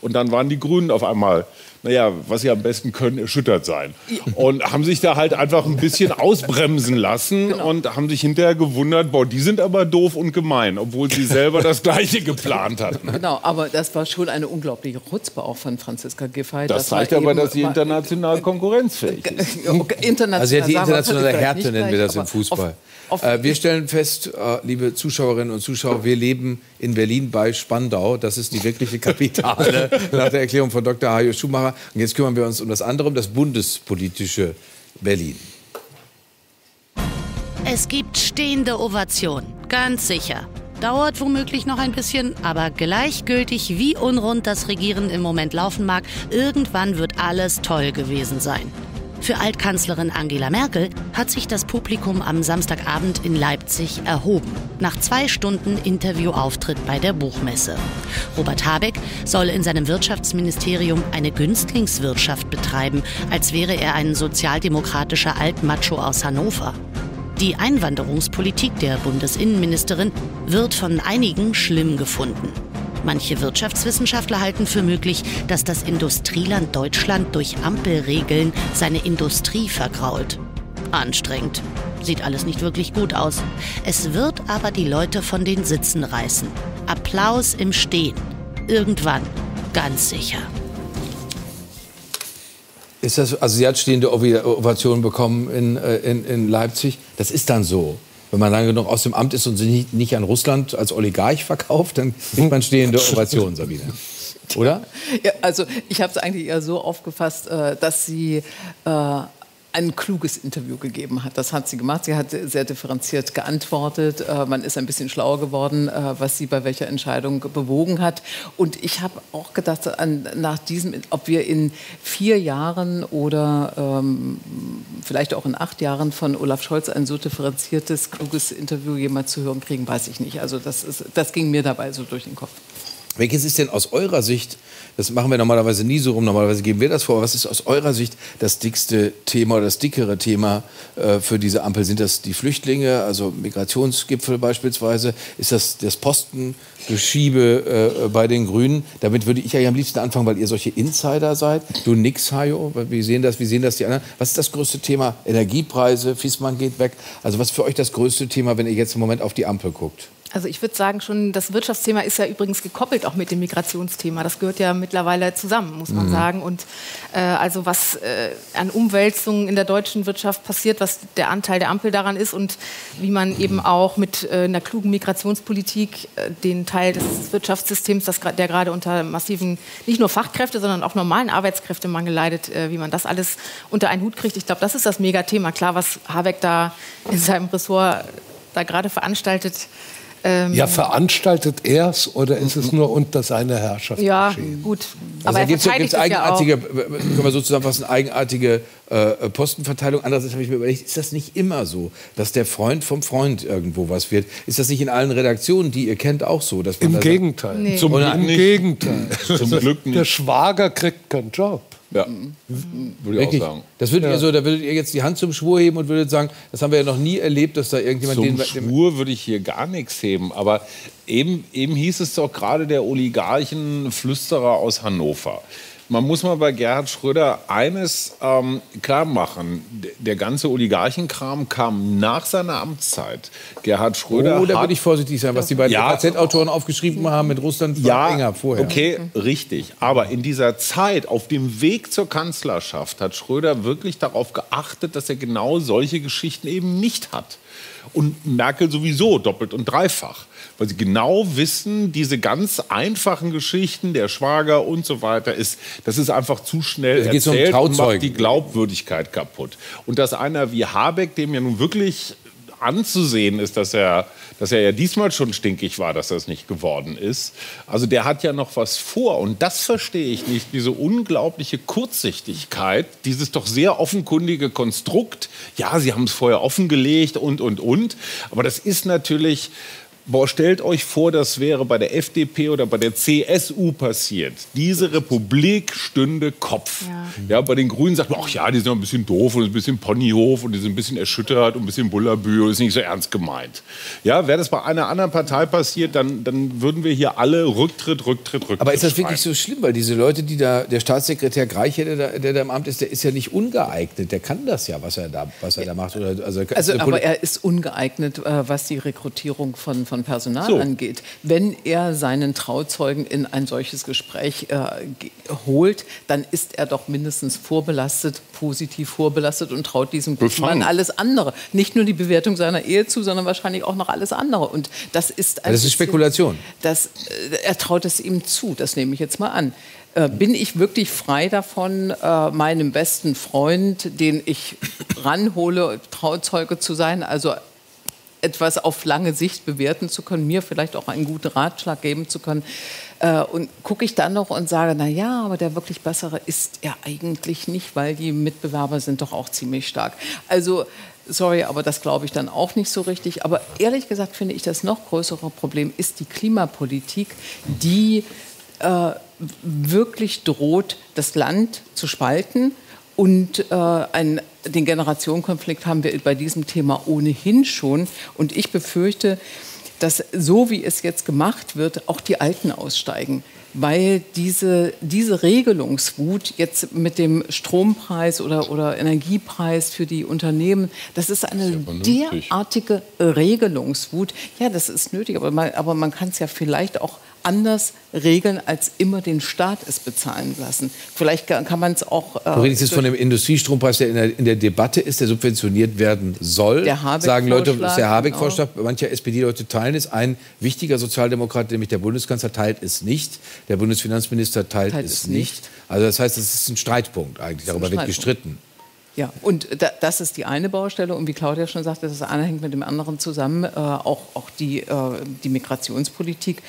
und dann waren die Grünen auf einmal naja, was sie am besten können, erschüttert sein. Und haben sich da halt einfach ein bisschen ausbremsen lassen genau. und haben sich hinterher gewundert, boah, die sind aber doof und gemein, obwohl sie selber das Gleiche geplant hatten. Genau, aber das war schon eine unglaubliche Rutzpe auch von Franziska Giffey. Das, das zeigt aber, dass sie international konkurrenzfähig ist. international, also die internationale Härte nennen wir das im Fußball. Auf, auf äh, wir stellen fest, äh, liebe Zuschauerinnen und Zuschauer, wir leben in Berlin bei Spandau. Das ist die wirkliche Kapitale nach der Erklärung von Dr. Hajo Schumacher. Und jetzt kümmern wir uns um das andere, um das bundespolitische Berlin. Es gibt stehende Ovation, ganz sicher. Dauert womöglich noch ein bisschen, aber gleichgültig wie unrund das Regieren im Moment laufen mag, irgendwann wird alles toll gewesen sein. Für Altkanzlerin Angela Merkel hat sich das Publikum am Samstagabend in Leipzig erhoben. Nach zwei Stunden Interviewauftritt bei der Buchmesse. Robert Habeck soll in seinem Wirtschaftsministerium eine Günstlingswirtschaft betreiben, als wäre er ein sozialdemokratischer Altmacho aus Hannover. Die Einwanderungspolitik der Bundesinnenministerin wird von einigen schlimm gefunden. Manche Wirtschaftswissenschaftler halten für möglich, dass das Industrieland Deutschland durch Ampelregeln seine Industrie vergrault. Anstrengend. Sieht alles nicht wirklich gut aus. Es wird aber die Leute von den Sitzen reißen. Applaus im Stehen. Irgendwann. Ganz sicher. Ist das, also sie hat stehende Ovationen bekommen in, äh, in, in Leipzig. Das ist dann so. Wenn man lange genug aus dem Amt ist und sich nicht, an Russland als Oligarch verkauft, dann kriegt man stehende Ovationen, Sabine. Oder? Ja, also ich habe es eigentlich eher so aufgefasst, äh, dass sie äh, ein kluges Interview gegeben hat. Das hat sie gemacht. Sie hat sehr differenziert geantwortet. Äh, man ist ein bisschen schlauer geworden, äh, was sie bei welcher Entscheidung bewogen hat. Und ich habe auch gedacht, nach diesem, ob wir in vier Jahren oder ähm, vielleicht auch in acht Jahren von Olaf Scholz ein so differenziertes, kluges Interview jemals zu hören kriegen, weiß ich nicht. Also das, ist, das ging mir dabei so durch den Kopf. Welches ist denn aus eurer Sicht, das machen wir normalerweise nie so rum, normalerweise geben wir das vor, was ist aus eurer Sicht das dickste Thema oder das dickere Thema äh, für diese Ampel? Sind das die Flüchtlinge, also Migrationsgipfel beispielsweise? Ist das das Postengeschiebe äh, bei den Grünen? Damit würde ich ja am liebsten anfangen, weil ihr solche Insider seid. Du nix, Hajo, wie sehen das, wie sehen das die anderen? Was ist das größte Thema? Energiepreise, Fissmann geht weg. Also was ist für euch das größte Thema, wenn ihr jetzt im Moment auf die Ampel guckt? Also ich würde sagen schon, das Wirtschaftsthema ist ja übrigens gekoppelt auch mit dem Migrationsthema. Das gehört ja mittlerweile zusammen, muss man mhm. sagen. Und äh, also was äh, an Umwälzungen in der deutschen Wirtschaft passiert, was der Anteil der Ampel daran ist und wie man eben auch mit äh, einer klugen Migrationspolitik äh, den Teil des Wirtschaftssystems, das, der gerade unter massiven, nicht nur Fachkräfte, sondern auch normalen Arbeitskräftemangel leidet, äh, wie man das alles unter einen Hut kriegt. Ich glaube, das ist das Megathema. Klar, was Habeck da in seinem Ressort da gerade veranstaltet, ähm, ja, veranstaltet er es oder ist es nur unter seiner Herrschaft ja, geschehen? gut. Also Aber also gibt es eigenartige, ja können wir so zusammenfassen, eigenartige äh, Postenverteilung. Andererseits habe ich mir überlegt, ist das nicht immer so, dass der Freund vom Freund irgendwo was wird? Ist das nicht in allen Redaktionen, die ihr kennt, auch so? Dass Im Gegenteil. Nee. Zum Glück Im Gegenteil. Zum Glück nicht. Der Schwager kriegt keinen Job. Ja, würde ich auch sagen. Das würdet ja. ihr so, da würdet ihr jetzt die Hand zum Schwur heben und würdet sagen, das haben wir ja noch nie erlebt, dass da irgendjemand zum den Schwur würde ich hier gar nichts heben, aber eben, eben hieß es doch gerade der Oligarchenflüsterer aus Hannover man muss mal bei Gerhard Schröder eines ähm, klar machen. Der ganze Oligarchenkram kam nach seiner Amtszeit. Gerhard Schröder. Oh, da würde ich vorsichtig sein, was die beiden ja, KZ-Autoren aufgeschrieben haben mit Russland ja, enger vorher. Okay, richtig. Aber in dieser Zeit, auf dem Weg zur Kanzlerschaft, hat Schröder wirklich darauf geachtet, dass er genau solche Geschichten eben nicht hat. Und Merkel sowieso doppelt und dreifach weil sie genau wissen, diese ganz einfachen Geschichten, der Schwager und so weiter, ist, das ist einfach zu schnell das erzählt um und macht die Glaubwürdigkeit kaputt. Und dass einer wie Habeck, dem ja nun wirklich anzusehen ist, dass er, dass er ja diesmal schon stinkig war, dass das nicht geworden ist. Also der hat ja noch was vor und das verstehe ich nicht, diese unglaubliche Kurzsichtigkeit, dieses doch sehr offenkundige Konstrukt. Ja, Sie haben es vorher offengelegt und, und, und. Aber das ist natürlich Boah, stellt euch vor, das wäre bei der FDP oder bei der CSU passiert. Diese Republik stünde Kopf. Ja, ja bei den Grünen sagt man, ach ja, die sind ein bisschen doof und ein bisschen Ponyhof und die sind ein bisschen erschüttert und ein bisschen Bullabü und ist nicht so ernst gemeint. Ja, wäre das bei einer anderen Partei passiert, dann, dann würden wir hier alle Rücktritt, Rücktritt, Rücktritt. Aber ist das wirklich so schlimm? Weil diese Leute, die da, der Staatssekretär Greiche, der da, der da im Amt ist, der ist ja nicht ungeeignet. Der kann das ja, was er da, was er da macht. Oder, also, also aber er ist ungeeignet, äh, was die Rekrutierung von, von von Personal so. angeht. Wenn er seinen Trauzeugen in ein solches Gespräch äh, holt, dann ist er doch mindestens vorbelastet, positiv vorbelastet und traut diesem Mann alles andere. Nicht nur die Bewertung seiner Ehe zu, sondern wahrscheinlich auch noch alles andere. Und das ist, ein das ist Spekulation. Das, äh, er traut es ihm zu, das nehme ich jetzt mal an. Äh, bin ich wirklich frei davon, äh, meinem besten Freund, den ich ranhole, Trauzeuge zu sein, also etwas auf lange Sicht bewerten zu können, mir vielleicht auch einen guten Ratschlag geben zu können. Äh, und gucke ich dann noch und sage, na ja, aber der wirklich bessere ist er eigentlich nicht, weil die Mitbewerber sind doch auch ziemlich stark. Also sorry, aber das glaube ich dann auch nicht so richtig. Aber ehrlich gesagt finde ich, das noch größere Problem ist die Klimapolitik, die äh, wirklich droht, das Land zu spalten und äh, ein, den Generationenkonflikt haben wir bei diesem Thema ohnehin schon. Und ich befürchte, dass so wie es jetzt gemacht wird, auch die Alten aussteigen. weil diese, diese Regelungswut jetzt mit dem Strompreis oder, oder Energiepreis für die Unternehmen, das ist eine derartige Regelungswut. Ja, das ist nötig, aber man, aber man kann es ja vielleicht auch anders regeln, als immer den Staat es bezahlen lassen. Vielleicht kann man es auch. Äh, du redest jetzt von dem Industriestrompreis, der in, der in der, Debatte ist, der subventioniert werden soll. Der Habeck sagen Leute, das ist der Habeck-Vorschlag. Genau. Manche SPD-Leute teilen es. Ein wichtiger Sozialdemokrat, nämlich der Bundeskanzler, teilt es nicht. Der Bundesfinanzminister teilt, teilt es nicht. nicht. Also das heißt, es ist ein Streitpunkt eigentlich. Darüber Streitpunkt. wird gestritten. Ja, und da, das ist die eine Baustelle. Und wie Claudia schon sagte, das eine hängt mit dem anderen zusammen. Äh, auch, auch die, äh, die Migrationspolitik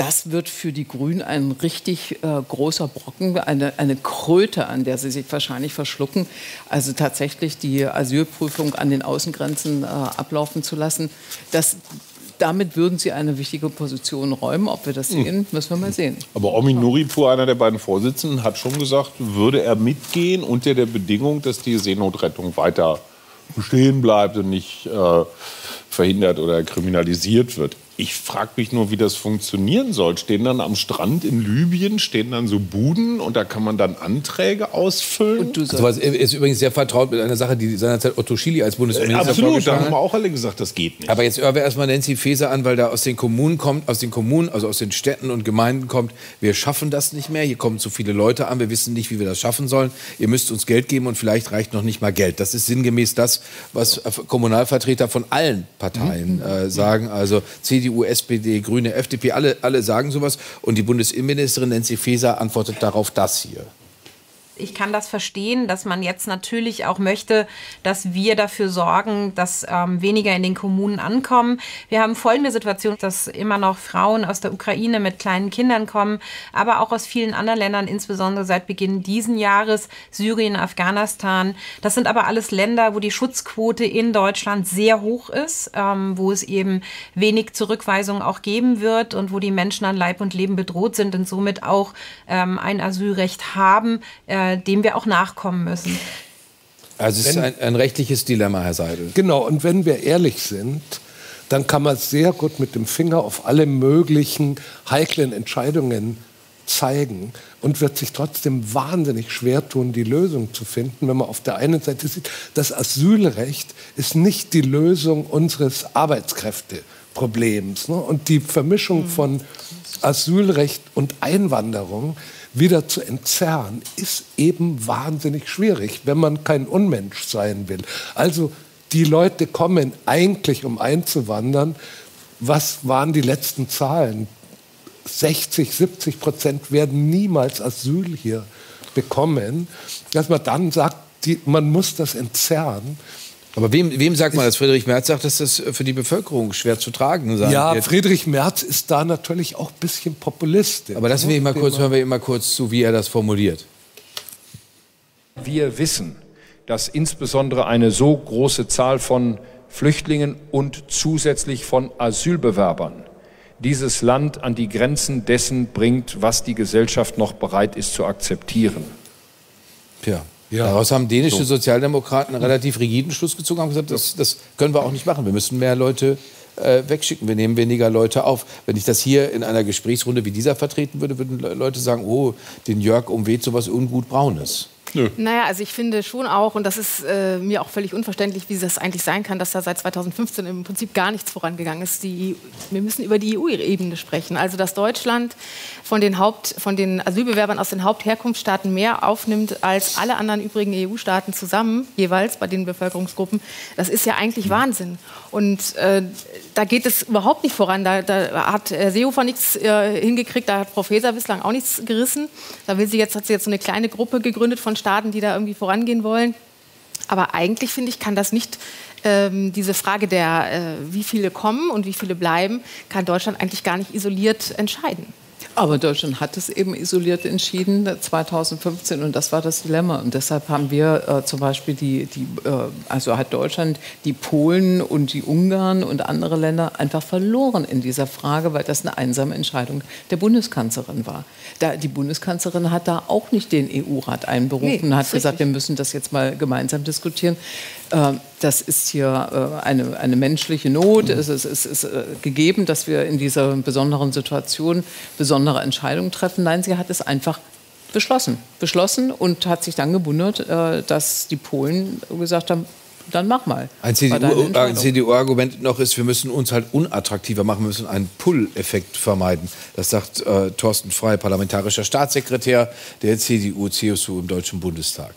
das wird für die Grünen ein richtig äh, großer Brocken, eine, eine Kröte, an der sie sich wahrscheinlich verschlucken. Also tatsächlich die Asylprüfung an den Außengrenzen äh, ablaufen zu lassen. Das, damit würden sie eine wichtige Position räumen. Ob wir das hm. sehen, müssen wir mal sehen. Aber Omi Nuripur, einer der beiden Vorsitzenden, hat schon gesagt, würde er mitgehen unter der Bedingung, dass die Seenotrettung weiter bestehen bleibt und nicht äh, verhindert oder kriminalisiert wird. Ich frage mich nur, wie das funktionieren soll. Stehen dann am Strand in Libyen, stehen dann so Buden und da kann man dann Anträge ausfüllen? Und du also, was, er ist übrigens sehr vertraut mit einer Sache, die seinerzeit Otto Schily als Bundesminister äh, Absolut, da haben wir auch alle gesagt, das geht nicht. Aber jetzt hören wir erstmal Nancy Faeser an, weil da aus den Kommunen kommt, aus den Kommunen, also aus den Städten und Gemeinden kommt, wir schaffen das nicht mehr, hier kommen zu viele Leute an, wir wissen nicht, wie wir das schaffen sollen. Ihr müsst uns Geld geben und vielleicht reicht noch nicht mal Geld. Das ist sinngemäß das, was Kommunalvertreter von allen Parteien mhm. äh, sagen. Also CDU CDU, SPD, Grüne, FDP, alle, alle sagen sowas. Und die Bundesinnenministerin Nancy Faeser antwortet darauf das hier ich kann das verstehen, dass man jetzt natürlich auch möchte, dass wir dafür sorgen, dass ähm, weniger in den Kommunen ankommen. Wir haben folgende Situation, dass immer noch Frauen aus der Ukraine mit kleinen Kindern kommen, aber auch aus vielen anderen Ländern, insbesondere seit Beginn diesen Jahres, Syrien, Afghanistan. Das sind aber alles Länder, wo die Schutzquote in Deutschland sehr hoch ist, ähm, wo es eben wenig Zurückweisung auch geben wird und wo die Menschen an Leib und Leben bedroht sind und somit auch ähm, ein Asylrecht haben. Äh, äh, dem wir auch nachkommen müssen. Also es ist ein, ein rechtliches Dilemma, Herr Seidel. Genau, und wenn wir ehrlich sind, dann kann man sehr gut mit dem Finger auf alle möglichen heiklen Entscheidungen zeigen und wird sich trotzdem wahnsinnig schwer tun, die Lösung zu finden, wenn man auf der einen Seite sieht, das Asylrecht ist nicht die Lösung unseres Arbeitskräfteproblems. Ne? Und die Vermischung mhm. von Asylrecht und Einwanderung wieder zu entzerren, ist eben wahnsinnig schwierig, wenn man kein Unmensch sein will. Also die Leute kommen eigentlich, um einzuwandern. Was waren die letzten Zahlen? 60, 70 Prozent werden niemals Asyl hier bekommen. Dass man dann sagt, die, man muss das entzerren. Aber wem, wem sagt man das? Friedrich Merz sagt, dass das für die Bevölkerung schwer zu tragen sein Ja, wird. Friedrich Merz ist da natürlich auch ein bisschen Populist. Aber lassen wir mal kurz, hören wir ihm mal kurz zu, wie er das formuliert. Wir wissen, dass insbesondere eine so große Zahl von Flüchtlingen und zusätzlich von Asylbewerbern dieses Land an die Grenzen dessen bringt, was die Gesellschaft noch bereit ist zu akzeptieren. Tja, ja. Daraus haben dänische so. Sozialdemokraten einen relativ rigiden Schluss gezogen und gesagt, das, das können wir auch nicht machen. Wir müssen mehr Leute äh, wegschicken. Wir nehmen weniger Leute auf. Wenn ich das hier in einer Gesprächsrunde wie dieser vertreten würde, würden Leute sagen, oh, den Jörg umweht sowas ungut Braunes. Nö. Naja, also ich finde schon auch, und das ist äh, mir auch völlig unverständlich, wie das eigentlich sein kann, dass da seit 2015 im Prinzip gar nichts vorangegangen ist. Die, wir müssen über die EU-Ebene sprechen. Also dass Deutschland von den, Haupt, von den Asylbewerbern aus den Hauptherkunftsstaaten mehr aufnimmt als alle anderen übrigen EU-Staaten zusammen, jeweils bei den Bevölkerungsgruppen, das ist ja eigentlich Wahnsinn. Und äh, da geht es überhaupt nicht voran. Da, da hat Herr Seehofer nichts äh, hingekriegt, da hat Frau Faeser bislang auch nichts gerissen. Da will sie jetzt, hat sie jetzt so eine kleine Gruppe gegründet von Staaten, die da irgendwie vorangehen wollen. Aber eigentlich finde ich, kann das nicht ähm, diese Frage der, äh, wie viele kommen und wie viele bleiben, kann Deutschland eigentlich gar nicht isoliert entscheiden. Aber Deutschland hat es eben isoliert entschieden 2015 und das war das Dilemma. Und deshalb haben wir äh, zum Beispiel die, die äh, also hat Deutschland die Polen und die Ungarn und andere Länder einfach verloren in dieser Frage, weil das eine einsame Entscheidung der Bundeskanzlerin war. Da, die Bundeskanzlerin hat da auch nicht den EU-Rat einberufen nee, und hat gesagt, wir müssen das jetzt mal gemeinsam diskutieren. Äh, das ist hier äh, eine, eine menschliche Not. Mhm. Es ist, es ist äh, gegeben, dass wir in dieser besonderen Situation besondere Entscheidungen treffen. Nein, sie hat es einfach beschlossen. Beschlossen und hat sich dann gewundert, äh, dass die Polen gesagt haben, dann mach mal. Ein CDU-Argument CDU noch ist, wir müssen uns halt unattraktiver machen, wir müssen einen Pull-Effekt vermeiden. Das sagt äh, Thorsten Frey, parlamentarischer Staatssekretär der CDU-CSU im Deutschen Bundestag.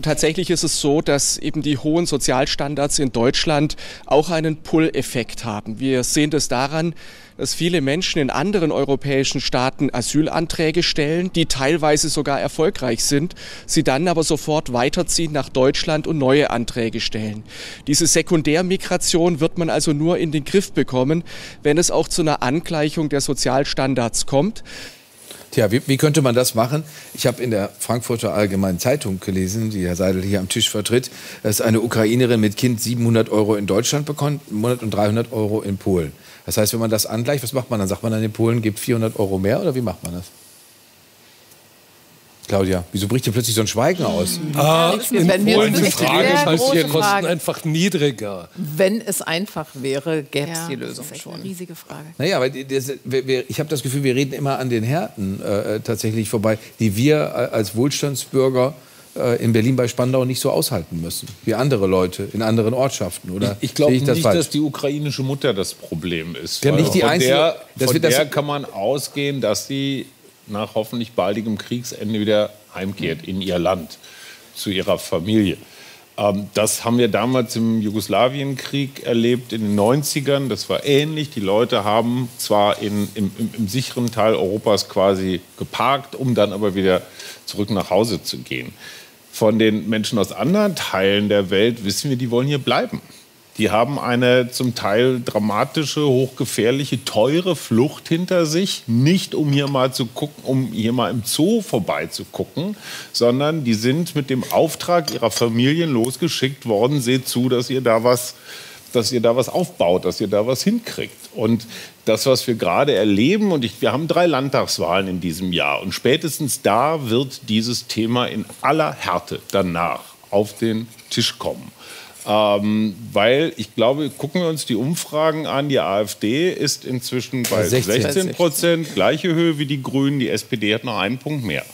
Tatsächlich ist es so, dass eben die hohen Sozialstandards in Deutschland auch einen Pull-Effekt haben. Wir sehen das daran, dass viele Menschen in anderen europäischen Staaten Asylanträge stellen, die teilweise sogar erfolgreich sind, sie dann aber sofort weiterziehen nach Deutschland und neue Anträge stellen. Diese Sekundärmigration wird man also nur in den Griff bekommen, wenn es auch zu einer Angleichung der Sozialstandards kommt. Tja, wie, wie, könnte man das machen? Ich habe in der Frankfurter Allgemeinen Zeitung gelesen, die Herr Seidel hier am Tisch vertritt, dass eine Ukrainerin mit Kind 700 Euro in Deutschland bekommt, im Monat und 300 Euro in Polen. Das heißt, wenn man das angleicht, was macht man dann? Sagt man dann in Polen, gibt 400 Euro mehr oder wie macht man das? Claudia, wieso bricht hier plötzlich so ein Schweigen aus? Ah, in wenn Polen sind die Kosten einfach niedriger. Wenn es einfach wäre, gäbe es ja, die Lösung das ist schon. Eine riesige Frage. Naja, aber das, ich habe das Gefühl, wir reden immer an den Härten äh, äh, tatsächlich vorbei, die wir äh, als Wohlstandsbürger äh, in Berlin bei Spandau nicht so aushalten müssen, wie andere Leute in anderen Ortschaften. Oder ich, ich glaube nicht, falsch? dass die ukrainische Mutter das Problem ist. Ja, nicht die von einzige, der, von der kann man ausgehen, dass sie nach hoffentlich baldigem Kriegsende wieder heimkehrt in ihr Land, zu ihrer Familie. Ähm, das haben wir damals im Jugoslawienkrieg erlebt in den 90ern. Das war ähnlich. Die Leute haben zwar in, im, im, im, sicheren Teil Europas quasi geparkt, um dann aber wieder zurück nach Hause zu gehen. Von den Menschen aus anderen Teilen der Welt wissen wir, die wollen hier bleiben. Die haben eine zum Teil dramatische, hochgefährliche, teure Flucht hinter sich. Nicht um hier mal zu gucken, um hier mal im Zoo vorbeizugucken, sondern die sind mit dem Auftrag ihrer Familien losgeschickt worden. Seht zu, dass ihr da was dass ihr da was aufbaut, dass ihr da was hinkriegt. Und das, was wir gerade erleben, und ich, wir haben drei Landtagswahlen in diesem Jahr, und spätestens da wird dieses Thema in aller Härte danach auf den Tisch kommen. Ähm, weil ich glaube, gucken wir uns die Umfragen an, die AfD ist inzwischen bei 16, 16 Prozent, gleiche Höhe wie die Grünen, die SPD hat noch einen Punkt mehr.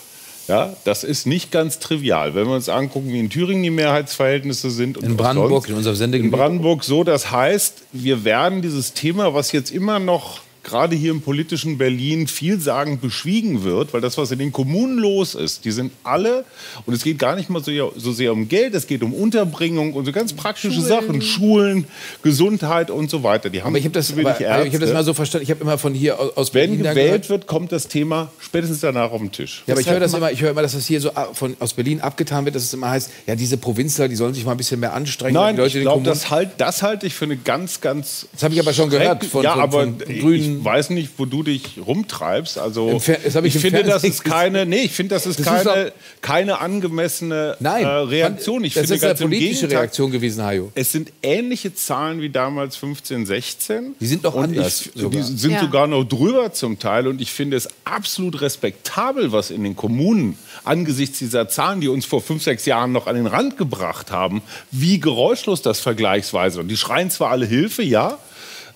Ja, das ist nicht ganz trivial. Wenn wir uns angucken, wie in Thüringen die Mehrheitsverhältnisse sind. in Brandenburg, sonst, in unserem Sendegebiet. In Brandenburg so. Das heißt, wir werden dieses Thema, was jetzt immer noch gerade hier im politischen Berlin vielsagend beschwiegen wird, weil das, was in den Kommunen los ist, die sind alle, und es geht gar nicht mal so, so sehr um Geld, es geht um Unterbringung und so ganz praktische Schulen. Sachen, Schulen, Gesundheit und so weiter. Die haben aber ich habe das, aber, aber ich hab das mal so verstanden, ich habe immer von hier aus Berlin Wenn gewählt gehört. wird, kommt das Thema spätestens danach auf den Tisch. Ja, aber ich höre das immer, ich höre immer, dass das hier so von, aus Berlin abgetan wird, dass es immer heißt, ja, diese Provinzler, die sollen sich mal ein bisschen mehr anstrengen. Nein, ich glaube, das, halt, das halte ich für eine ganz, ganz... Das habe ich aber schon gehört von, ja, von, von, von Grünen ich weiß nicht, wo du dich rumtreibst. Also ich, ich finde, das ist keine, nee, ich finde, das ist das keine, ist keine angemessene Nein, äh, Reaktion. Ich das finde, ist eine politische Reaktion gewesen, Hajo. Es sind ähnliche Zahlen wie damals 15, 16. Die sind doch anders. Ich, sogar. Die sind ja. sogar noch drüber zum Teil. Und ich finde es absolut respektabel, was in den Kommunen angesichts dieser Zahlen, die uns vor fünf, sechs Jahren noch an den Rand gebracht haben, wie geräuschlos das vergleichsweise. Und die schreien zwar alle Hilfe, ja,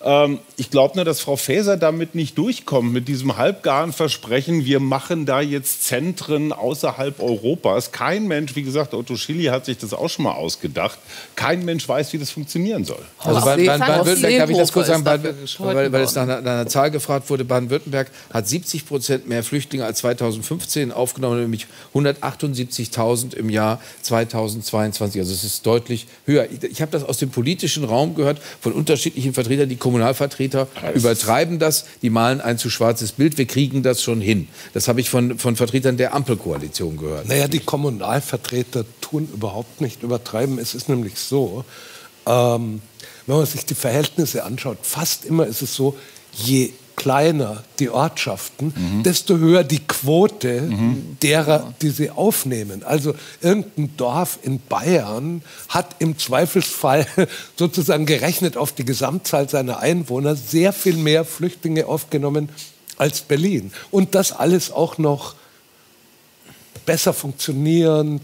ähm, ich glaube nur, dass Frau Faeser damit nicht durchkommt, mit diesem halbgaren Versprechen, wir machen da jetzt Zentren außerhalb Europas. Kein Mensch, wie gesagt, Otto Schilly hat sich das auch schon mal ausgedacht, kein Mensch weiß, wie das funktionieren soll. Also Baden-Württemberg, darf ich das kurz sagen, weil, weil es nach einer, nach einer, Zahl gefragt wurde, Baden-Württemberg hat 70 Prozent mehr Flüchtlinge als 2015 aufgenommen, nämlich 178.000 im Jahr 2022. Also es ist deutlich höher. Ich, ich habe das aus dem politischen Raum gehört, von unterschiedlichen Vertretern, die Kommunalvertreter übertreiben das, die malen ein zu schwarzes Bild, wir kriegen das schon hin. Das habe ich von, von Vertretern der Ampelkoalition gehört. Naja, die Kommunalvertreter tun überhaupt nicht übertreiben. Es ist nämlich so, ähm, wenn man sich die Verhältnisse anschaut, fast immer ist es so, je kleiner die Ortschaften, mhm. desto höher die Quote mhm. derer, die sie aufnehmen. Also irgendein Dorf in Bayern hat im Zweifelsfall sozusagen gerechnet auf die Gesamtzahl seiner Einwohner sehr viel mehr Flüchtlinge aufgenommen als Berlin. Und das alles auch noch besser funktionierend,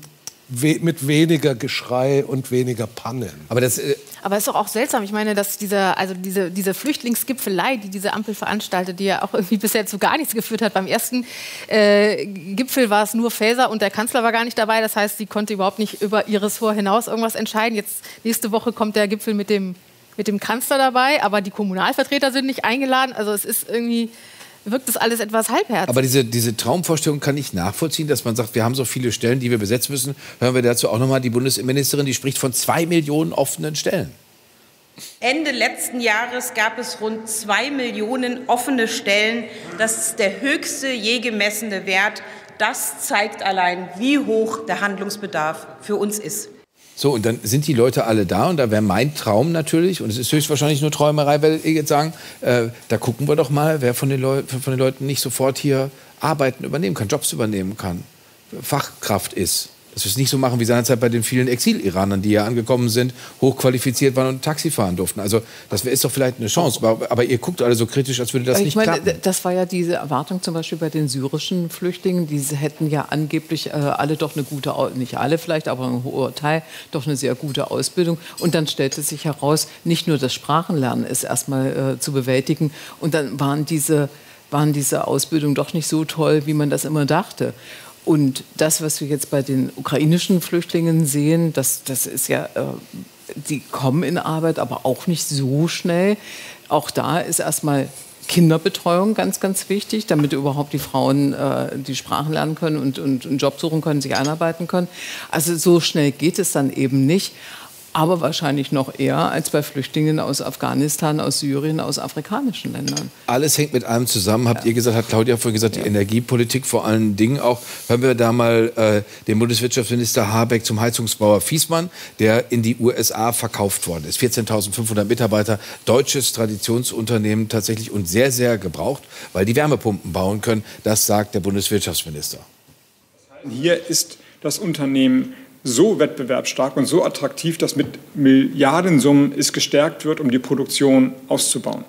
we mit weniger Geschrei und weniger Pannen. Aber das äh aber ist doch auch seltsam. Ich meine, dass diese, also diese, diese Flüchtlingsgipfelei, die diese Ampel veranstaltet, die ja auch irgendwie bisher zu gar nichts geführt hat. Beim ersten äh, Gipfel war es nur Faeser und der Kanzler war gar nicht dabei. Das heißt, sie konnte überhaupt nicht über ihr Ressort hinaus irgendwas entscheiden. Jetzt nächste Woche kommt der Gipfel mit dem, mit dem Kanzler dabei, aber die Kommunalvertreter sind nicht eingeladen. Also es ist irgendwie wirkt das alles etwas halbherzig. Aber diese, diese Traumvorstellung kann ich nachvollziehen, dass man sagt, wir haben so viele Stellen, die wir besetzen müssen. Hören wir dazu auch nochmal die Bundesministerin, die spricht von zwei Millionen offenen Stellen. Ende letzten Jahres gab es rund zwei Millionen offene Stellen. Das ist der höchste je gemessene Wert. Das zeigt allein, wie hoch der Handlungsbedarf für uns ist. So, und dann sind die Leute alle da und da wäre mein Traum natürlich, und es ist höchstwahrscheinlich nur Träumerei, weil ihr jetzt sagen, äh, da gucken wir doch mal, wer von den, von den Leuten nicht sofort hier Arbeiten übernehmen kann, Jobs übernehmen kann, Fachkraft ist. Dass wir es nicht so machen wie seinerzeit bei den vielen Exil-Iranern, die ja angekommen sind, hochqualifiziert waren und Taxi fahren durften. Also das ist doch vielleicht eine Chance. Aber, aber ihr guckt alle so kritisch, als würde das ich nicht meine, klappen. Das war ja diese Erwartung zum Beispiel bei den syrischen Flüchtlingen. Diese hätten ja angeblich äh, alle doch eine gute, nicht alle vielleicht, aber ein hoher Teil, doch eine sehr gute Ausbildung. Und dann stellte sich heraus, nicht nur das Sprachenlernen ist erstmal äh, zu bewältigen. Und dann waren diese waren diese Ausbildungen doch nicht so toll, wie man das immer dachte. Und das, was wir jetzt bei den ukrainischen Flüchtlingen sehen, das, das ist ja, äh, die kommen in Arbeit, aber auch nicht so schnell. Auch da ist erstmal Kinderbetreuung ganz, ganz wichtig, damit überhaupt die Frauen äh, die Sprachen lernen können und, und einen Job suchen können, sich einarbeiten können. Also so schnell geht es dann eben nicht aber wahrscheinlich noch eher als bei Flüchtlingen aus Afghanistan, aus Syrien, aus afrikanischen Ländern. Alles hängt mit allem zusammen, habt ja. ihr gesagt, hat Claudia vorhin gesagt, ja. die Energiepolitik vor allen Dingen auch. Hören wir da mal äh, den Bundeswirtschaftsminister Habeck zum Heizungsbauer Fiesmann, der in die USA verkauft worden ist. 14.500 Mitarbeiter, deutsches Traditionsunternehmen tatsächlich und sehr, sehr gebraucht, weil die Wärmepumpen bauen können. Das sagt der Bundeswirtschaftsminister. Hier ist das Unternehmen so wettbewerbsstark und so attraktiv, dass mit Milliardensummen es gestärkt wird, um die Produktion auszubauen.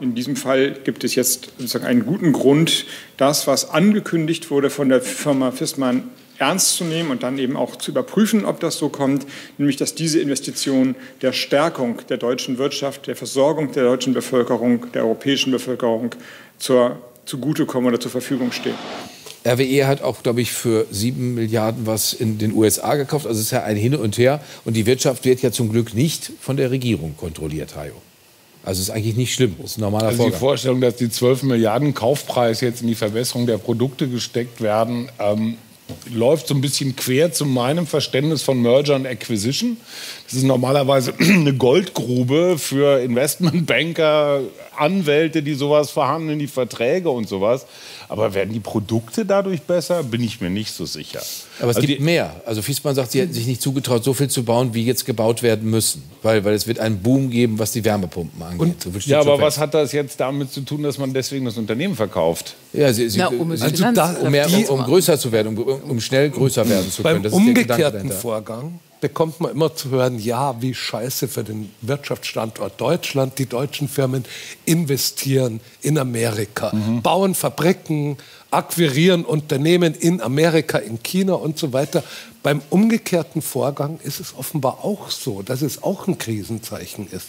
In diesem Fall gibt es jetzt sozusagen einen guten Grund, das, was angekündigt wurde von der Firma Fissmann, ernst zu nehmen und dann eben auch zu überprüfen, ob das so kommt, nämlich dass diese Investition der Stärkung der deutschen Wirtschaft, der Versorgung der deutschen Bevölkerung, der europäischen Bevölkerung zur, zugutekommen oder zur Verfügung steht. RWE hat auch, glaube ich, für sieben Milliarden was in den USA gekauft. Also es ist ja ein Hin und Her. Und die Wirtschaft wird ja zum Glück nicht von der Regierung kontrolliert, Hajo. Also es ist eigentlich nicht schlimm. Ist ein normaler also Die Vorstellung, dass die 12 Milliarden Kaufpreis jetzt in die Verbesserung der Produkte gesteckt werden, ähm, läuft so ein bisschen quer zu meinem Verständnis von Merger und Acquisition. Das ist normalerweise eine Goldgrube für Investmentbanker, Anwälte, die sowas verhandeln, die Verträge und sowas. Aber werden die Produkte dadurch besser? Bin ich mir nicht so sicher. Aber es also gibt mehr. Also Fiesmann sagt, sie hätten sich nicht zugetraut, so viel zu bauen, wie jetzt gebaut werden müssen. Weil, weil es wird einen Boom geben, was die Wärmepumpen angeht. Und, so ja, aber was hat das jetzt damit zu tun, dass man deswegen das Unternehmen verkauft? Ja, sie, sie, Na, um, also da, um, mehr, um, um, größer zu werden, um, um schnell größer werden zu können. Beim umgekehrten Vorgang bekommt man immer zu hören, ja, wie scheiße für den Wirtschaftsstandort Deutschland. Die deutschen Firmen investieren in Amerika, mhm. bauen Fabriken, akquirieren Unternehmen in Amerika, in China und so weiter. Beim umgekehrten Vorgang ist es offenbar auch so, dass es auch ein Krisenzeichen ist.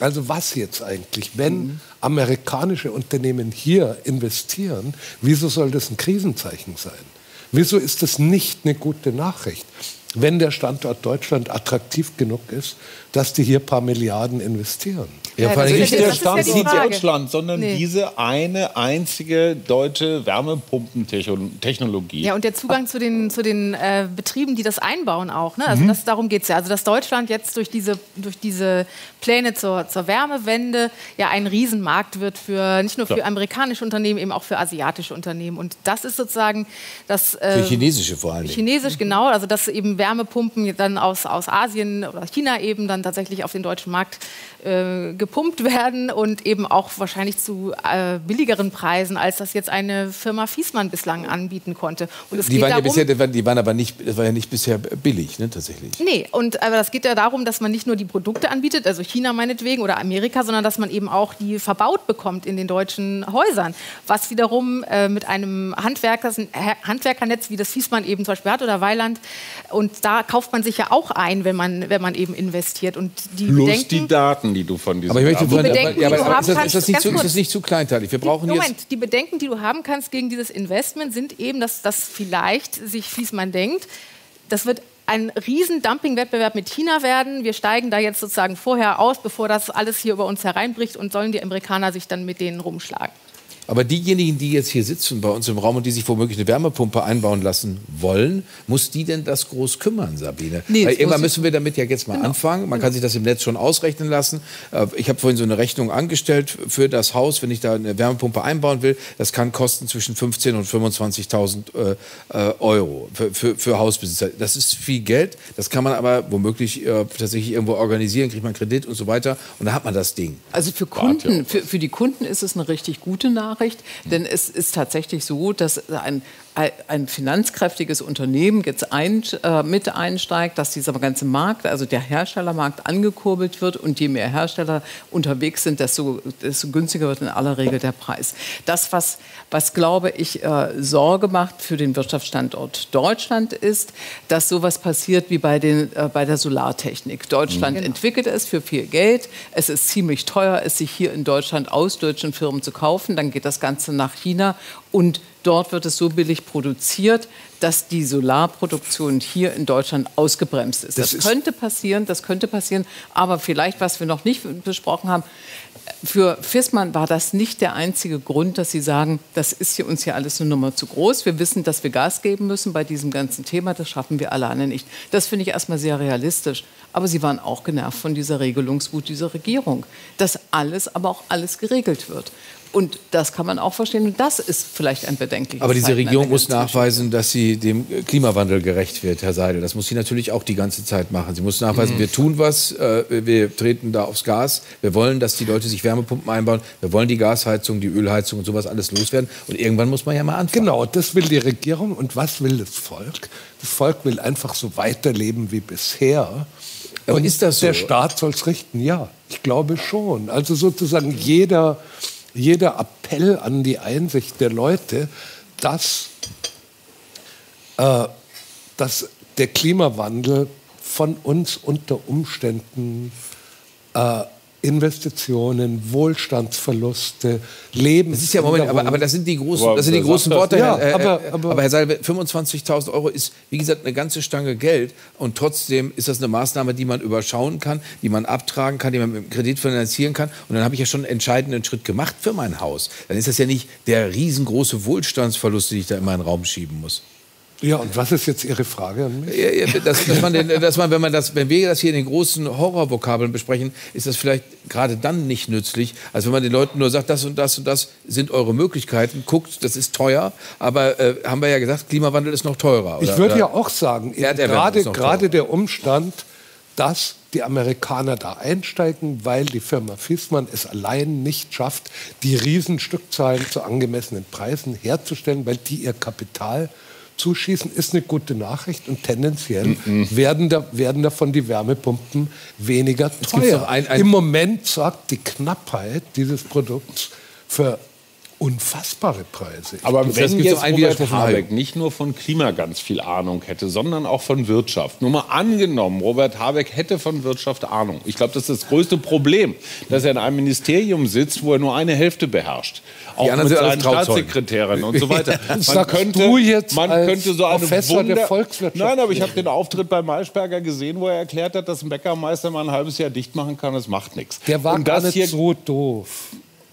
Also was jetzt eigentlich, wenn mhm. amerikanische Unternehmen hier investieren, wieso soll das ein Krisenzeichen sein? Wieso ist das nicht eine gute Nachricht? Wenn der Standort Deutschland attraktiv genug ist, dass die hier ein paar Milliarden investieren. Ja, vor allem nicht der Standort ja Deutschland, sondern nee. diese eine einzige deutsche Wärmepumpentechnologie. Ja, und der Zugang zu den, zu den äh, Betrieben, die das einbauen auch. Ne? Also mhm. das, darum geht es ja. Also dass Deutschland jetzt durch diese, durch diese Pläne zur, zur Wärmewende ja ein Riesenmarkt wird für nicht nur für ja. amerikanische Unternehmen, eben auch für asiatische Unternehmen. Und das ist sozusagen das... Äh, für chinesische vor allem. Chinesisch, genau. Also dass eben Wärmepumpen dann aus, aus Asien oder China eben dann tatsächlich auf den deutschen Markt äh, gepumpt werden und eben auch wahrscheinlich zu äh, billigeren Preisen, als das jetzt eine Firma Fiesmann bislang anbieten konnte. die, waren darum, ja bisher, die waren aber nicht, das war ja nicht bisher billig, ne, tatsächlich. Nee, und aber das geht ja darum, dass man nicht nur die Produkte anbietet, also China meinetwegen oder Amerika, sondern dass man eben auch die verbaut bekommt in den deutschen Häusern, was wiederum äh, mit einem Handwerkers, Handwerkernetz, wie das Fiesmann eben zum Beispiel hat oder Weiland und Und da kauft man sich ja auch ein, wenn man, wenn man eben investiert. Und die Plus Bedenken, die Daten, die du von diesem Aber ich möchte Die Bedenken, ja, die du aber haben ist, das, ist, kannst, das nicht zu, ist das nicht zu kleinteilig? Wir brauchen jetzt Moment, die Bedenken, die du haben kannst gegen dieses Investment, sind eben, dass das vielleicht sich Fiesmann denkt, das wird ein riesen Dumping-Wettbewerb mit China werden. Wir steigen da jetzt sozusagen vorher aus, bevor das alles hier über uns hereinbricht und sollen die Amerikaner sich dann mit denen rumschlagen. Aber diejenigen, die jetzt hier sitzen bei uns im Raum und die sich womöglich eine Wärmepumpe einbauen lassen wollen, muss die denn das groß kümmern, Sabine? Nee, Weil irgendwann müssen wir damit ja jetzt mal Genau. anfangen. Man kann sich das im Netz schon ausrechnen lassen. Äh, Ich habe vorhin so eine Rechnung angestellt für das Haus, wenn ich da eine Wärmepumpe einbauen will. Das kann kosten zwischen 15.000 und 25.000 äh, äh, Euro für, für, für Hausbesitzer. Das ist viel Geld. Das kann man aber womöglich äh, tatsächlich irgendwo organisieren, kriegt man Kredit und so weiter. Und da hat man das Ding. Also für Kunden, für, für die Kunden ist es eine richtig gute Nachricht, denn es ist tatsächlich so, dass ein, ein finanzkräftiges Unternehmen jetzt ein, äh, mit einsteigt, dass dieser ganze Markt, also der Herstellermarkt angekurbelt wird und je mehr Hersteller unterwegs sind, desto, desto günstiger wird in aller Regel der Preis. Das, was, was glaube ich, äh, Sorge macht für den Wirtschaftsstandort Deutschland ist, dass sowas passiert wie bei, den, äh, bei der Solartechnik. Deutschland Genau. entwickelt es für viel Geld. Es ist ziemlich teuer, es sich hier in Deutschland aus deutschen Firmen zu kaufen. Dann geht das Ganze nach China und dort wird es so billig produziert, dass die Solarproduktion hier in Deutschland ausgebremst ist. Das Das, ist- könnte passieren, das könnte passieren. Aber vielleicht, was wir noch nicht besprochen haben, für Fissmann war das nicht der einzige Grund, dass sie sagen, das ist hier uns hier alles eine Nummer zu groß. Wir wissen, dass wir Gas geben müssen bei diesem ganzen Thema. Das schaffen wir alleine nicht. Das finde ich erstmal sehr realistisch. Aber sie waren auch genervt von dieser Regelungswut dieser Regierung, dass alles, aber auch alles geregelt wird. Und das kann man auch verstehen. Und das ist vielleicht ein bedenkliches Aber diese Regierung muss nachweisen, dass sie dem Klimawandel gerecht wird, Herr Seidel. Das muss sie natürlich auch die ganze Zeit machen. Sie muss nachweisen, Mhm. wir tun was, äh, wir treten da aufs Gas. Wir wollen, dass die Leute sich Wärmepumpen einbauen. Wir wollen die Gasheizung, die Ölheizung und sowas alles loswerden. Und irgendwann muss man ja mal anfangen. Genau, das will die Regierung. Und was will das Volk? Das Volk will einfach so weiterleben wie bisher. Aber Und ist das so? Der Staat soll es richten, ja. Ich glaube schon. Also sozusagen jeder, jeder Appell an die Einsicht der Leute, dass, äh, dass der Klimawandel von uns unter Umständen äh, Investitionen, Wohlstandsverluste, Leben. Das ist ja Moment, aber, aber das sind die großen, Aber das sind die großen Worte, das? Herr, Ja, äh, aber- äh, aber- aber Herr Seidel, 25.000 Euro ist, wie gesagt, eine ganze Stange Geld und trotzdem ist das eine Maßnahme, die man überschauen kann, die man abtragen kann, die man mit dem Kredit finanzieren kann und dann habe ich ja schon einen entscheidenden Schritt gemacht für mein Haus. Dann ist das ja nicht der riesengroße Wohlstandsverlust, den ich da in meinen Raum schieben muss. Ja, und was ist jetzt Ihre Frage an mich? Ja, ja, dass, dass man den, dass man, wenn man das, wenn wir das hier in den großen Horrorvokabeln besprechen, ist das vielleicht gerade dann nicht nützlich, als wenn man den Leuten nur sagt, das und das und das sind eure Möglichkeiten. Guckt, das ist teuer, aber äh, haben wir ja gesagt, Klimawandel ist noch teurer. Ich oder- würde oder- ja auch sagen, Erderwärmung gerade, gerade der Umstand, dass die Amerikaner da einsteigen, weil die Firma Fiesmann es allein nicht schafft, die Riesenstückzahlen zu angemessenen Preisen herzustellen, weil die ihr Kapital zuschießen, ist eine gute Nachricht und tendenziell werden, da, werden davon die Wärmepumpen weniger teuer. ein- ein- Im Moment sorgt die Knappheit dieses Produkts für unfassbare Preise. Aber wenn das jetzt so einen Robert Habeck nicht nur von Klima ganz viel Ahnung hätte, sondern auch von Wirtschaft. Nur mal angenommen, Robert Habeck hätte von Wirtschaft Ahnung. Ich glaube, das ist das größte Problem, dass er in einem Ministerium sitzt, wo er nur eine Hälfte beherrscht. Auch mit seinen. Staatssekretären und so weiter. Man könnte, jetzt man könnte so eine Professor der Wunder Volkswirtschaft Nein, aber ich habe den Auftritt bei Maischberger gesehen, wo er erklärt hat, dass ein Bäckermeister mal ein halbes Jahr dicht machen kann. Das macht nichts. Der war und gar das nicht hier so doof.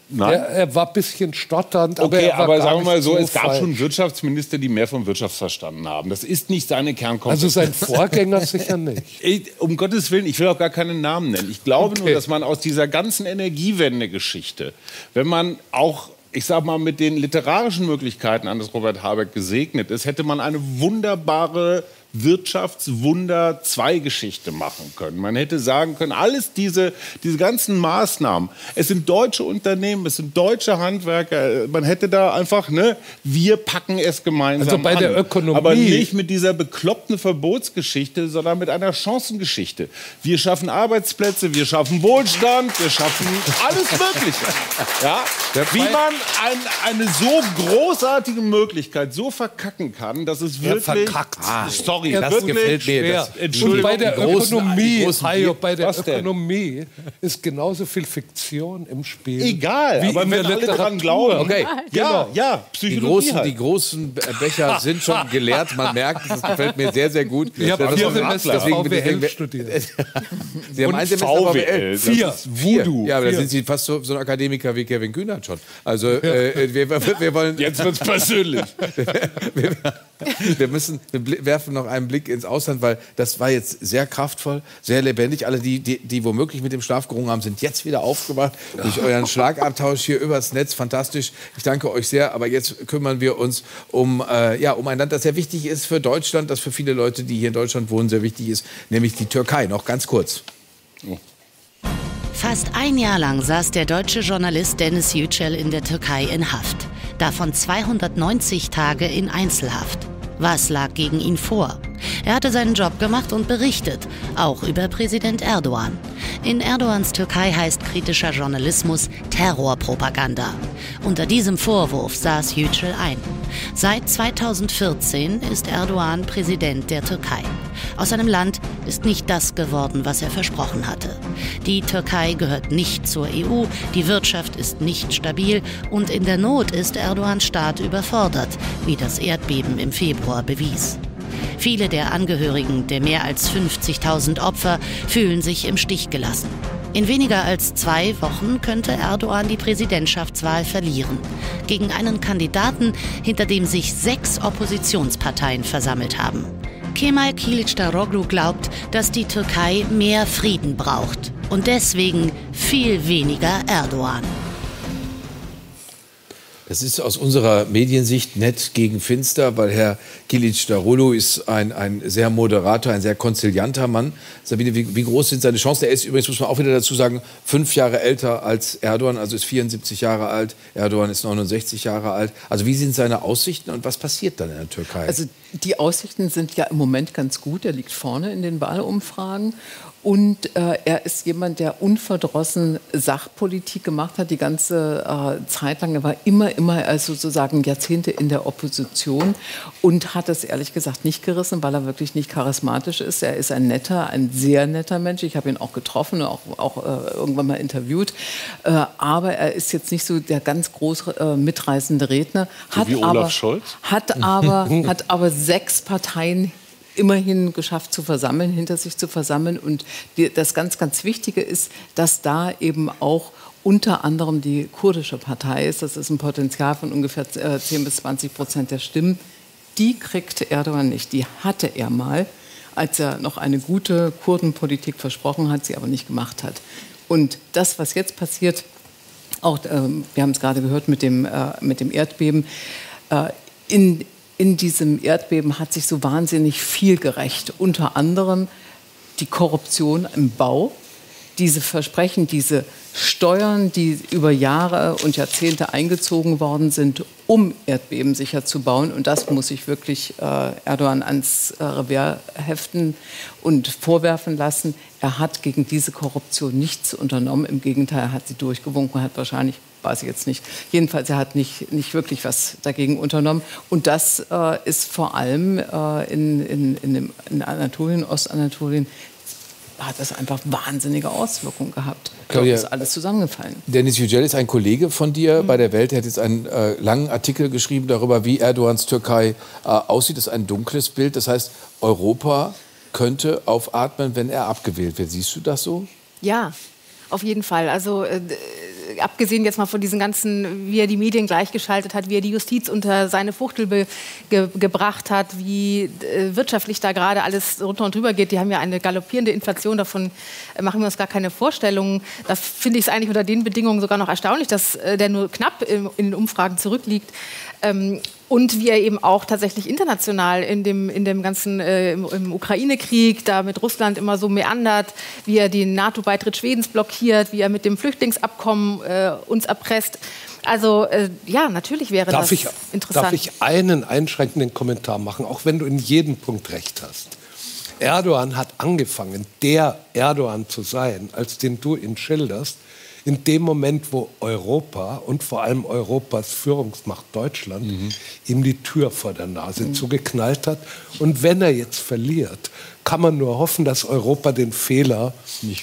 Nein. Er, er war ein bisschen stotternd, aber Okay, er aber gar sagen wir mal so, so es gab falsch. schon Wirtschaftsminister, die mehr vom Wirtschaftsverstanden haben. Das ist nicht seine Kernkompetenz. Also sein Vorgänger sicher nicht. Ich, um Gottes Willen, ich will auch gar keinen Namen nennen. Ich glaube Okay. nur, dass man aus dieser ganzen Energiewende-Geschichte, wenn man auch ich sag mal, mit den literarischen Möglichkeiten an das Robert Habeck gesegnet ist, hätte man eine wunderbare Wirtschaftswunder-2-Geschichte machen können. Man hätte sagen können, alles diese, diese ganzen Maßnahmen, es sind deutsche Unternehmen, es sind deutsche Handwerker, man hätte da einfach, ne, wir packen es gemeinsam Also bei an. der Ökonomie- Aber nicht mit dieser bekloppten Verbotsgeschichte, sondern mit einer Chancengeschichte. Wir schaffen Arbeitsplätze, wir schaffen Wohlstand, wir schaffen alles Mögliche. Ja? Wie man ein, eine so großartige Möglichkeit so verkacken kann, dass es wirklich... verkackt? Ah, sorry, sorry, das wirklich gefällt mir. Das, Entschuldigung, bei der großen, Ökonomie, Hajo, bei der Ökonomie ist genauso viel Fiktion im Spiel. Egal, wie aber wenn alle dran glauben. Okay. Ja, ja, Die Psychologie großen, halt. die großen Becher sind schon geleert, man merkt, das gefällt mir sehr, sehr gut. Ich habe Das vier Semester deswegen- VWL studiert. Sie haben Und ein Semester VWL, das Vier. ist Voodoo. Ja, aber da sind Sie fast so, so ein Akademiker wie Kevin Kühnert schon. Also äh, wir, wir, wir wollen... Jetzt wird's persönlich. wir, wir müssen, wir werfen noch einen Blick ins Ausland, weil das war jetzt sehr kraftvoll, sehr lebendig. Alle, die, die, die womöglich mit dem Schlaf gerungen haben, sind jetzt wieder aufgewacht durch euren Schlagabtausch hier übers Netz. Fantastisch. Ich danke euch sehr. Aber jetzt kümmern wir uns um, äh, ja, um ein Land, das sehr wichtig ist für Deutschland, das für viele Leute, die hier in Deutschland wohnen, sehr wichtig ist, nämlich die Türkei. Noch ganz kurz. Fast ein Jahr lang saß der deutsche Journalist Dennis Yücel in der Türkei in Haft. Davon 290 Tage in Einzelhaft. Was lag gegen ihn vor? Er hatte seinen Job gemacht und berichtet, auch über Präsident Erdogan. In Erdogans Türkei heißt kritischer Journalismus Terrorpropaganda. Unter diesem Vorwurf saß Yücel ein. Seit 2014 ist Erdogan Präsident der Türkei. Aus seinem Land ist nicht das geworden, was er versprochen hatte. Die Türkei gehört nicht zur EU, die Wirtschaft ist nicht stabil und in der Not ist Erdogans Staat überfordert, wie das Erdbeben im Februar bewies. Viele der Angehörigen der mehr als 50.000 Opfer fühlen sich im Stich gelassen. In weniger als zwei Wochen könnte Erdogan die Präsidentschaftswahl verlieren. Gegen einen Kandidaten, hinter dem sich sechs Oppositionsparteien versammelt haben. Kemal Kilicdaroglu glaubt, dass die Türkei mehr Frieden braucht und deswegen viel weniger Erdogan. Das ist aus unserer Mediensicht nett gegen finster, weil Herr Kilic Darulu ist ein, ein sehr moderater, ein sehr konzilianter Mann. Sabine, wie, wie groß sind seine Chancen? Er ist übrigens, muss man auch wieder dazu sagen, fünf Jahre älter als Erdogan, also ist 74 Jahre alt. Erdogan ist 69 Jahre alt. Also wie sind seine Aussichten und was passiert dann in der Türkei? Also die Aussichten sind ja im Moment ganz gut. Er liegt vorne in den Wahlumfragen. Und äh, er ist jemand, der unverdrossen Sachpolitik gemacht hat, die ganze äh, Zeit lang. Er war immer, immer also sozusagen Jahrzehnte in der Opposition und hat es ehrlich gesagt nicht gerissen, weil er wirklich nicht charismatisch ist. Er ist ein netter, ein sehr netter Mensch. Ich habe ihn auch getroffen, auch, auch äh, irgendwann mal interviewt. Äh, aber er ist jetzt nicht so der ganz große äh, mitreißende Redner. Hat wie Olaf aber, Scholz? Hat aber, hat aber sechs Parteien immerhin geschafft zu versammeln, hinter sich zu versammeln. Und die, das ganz, ganz Wichtige ist, dass da eben auch unter anderem die kurdische Partei ist. Das ist ein Potenzial von ungefähr äh, 10 bis 20 Prozent der Stimmen. Die kriegt Erdogan nicht. Die hatte er mal, als er noch eine gute Kurdenpolitik versprochen hat, sie aber nicht gemacht hat. Und das, was jetzt passiert, auch, ähm, wir haben es gerade gehört mit dem, äh, mit dem Erdbeben, äh, in, in diesem Erdbeben hat sich so wahnsinnig viel gerecht. Unter anderem die Korruption im Bau, diese Versprechen, diese Steuern, die über Jahre und Jahrzehnte eingezogen worden sind, um Erdbeben sicher zu bauen. Und das muss ich wirklich äh, Erdogan ans äh, Revers heften und vorwerfen lassen. Er hat gegen diese Korruption nichts unternommen. Im Gegenteil, er hat sie durchgewunken, hat wahrscheinlich weiß ich jetzt nicht. Jedenfalls, er hat nicht, nicht wirklich was dagegen unternommen. Und das äh, ist vor allem äh, in, in, in, dem, in Anatolien, Ostanatolien, hat das einfach wahnsinnige Auswirkungen gehabt. Claudia, ist alles zusammengefallen. Dennis Yücel ist ein Kollege von dir bei der Welt. Er hat jetzt einen äh, langen Artikel geschrieben darüber, wie Erdogans Türkei äh, aussieht. Das ist ein dunkles Bild. Das heißt, Europa könnte aufatmen, wenn er abgewählt wird. Siehst du das so? Ja, auf jeden Fall. Also äh, abgesehen jetzt mal von diesen ganzen, wie er die Medien gleichgeschaltet hat, wie er die Justiz unter seine Fuchtel ge gebracht hat, wie äh, wirtschaftlich da gerade alles runter und drüber geht. Die haben ja eine galoppierende Inflation, davon äh, machen wir uns gar keine Vorstellungen. Da finde ich es eigentlich unter den Bedingungen sogar noch erstaunlich, dass äh, der nur knapp in, den Umfragen zurückliegt. Ähm, und wie er eben auch tatsächlich international in dem, in dem ganzen äh, im, im Ukraine-Krieg, da mit Russland immer so meandert, wie er den NATO-Beitritt Schwedens blockiert, wie er mit dem Flüchtlingsabkommen äh, uns erpresst. Also äh, ja, natürlich wäre darf das ich, interessant. Darf ich einen einschränkenden Kommentar machen, auch wenn du in jedem Punkt recht hast? Erdogan hat angefangen, der Erdogan zu sein, als den du ihn schilderst, in dem Moment, wo Europa und vor allem Europas Führungsmacht Deutschland mhm. ihm die Tür vor der Nase mhm. zugeknallt hat. Und wenn er jetzt verliert, kann man nur hoffen, dass Europa den Fehler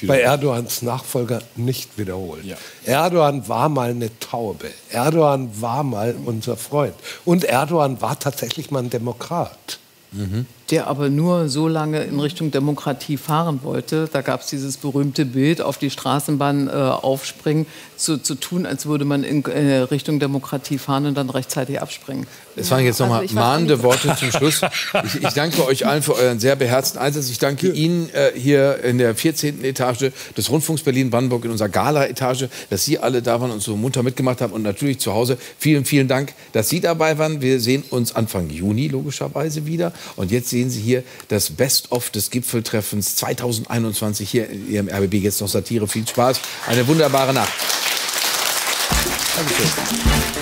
bei Erdogans Nachfolger nicht wiederholt. Ja. Erdogan war mal eine Taube. Erdogan war mal unser Freund. Und Erdogan war tatsächlich mal ein Demokrat. Mhm der aber nur so lange in Richtung Demokratie fahren wollte. Da gab es dieses berühmte Bild, auf die Straßenbahn äh, aufspringen, zu, zu, tun, als würde man in äh, Richtung Demokratie fahren und dann rechtzeitig abspringen. Es waren jetzt nochmal also mahnende Worte zum Schluss. Ich, ich, danke euch allen für euren sehr beherzten Einsatz. Ich danke Ihnen äh, hier in der 14. Etage des Rundfunks Berlin-Brandenburg in unserer Gala-Etage, dass Sie alle da waren und so munter mitgemacht haben und natürlich zu Hause. Vielen, vielen Dank, dass Sie dabei waren. Wir sehen uns Anfang Juni logischerweise wieder. Und jetzt sehen sehen Sie hier das Best-of des Gipfeltreffens 2021 hier in Ihrem RBB. Jetzt noch Satire. Viel Spaß. Eine wunderbare Nacht. Dankeschön.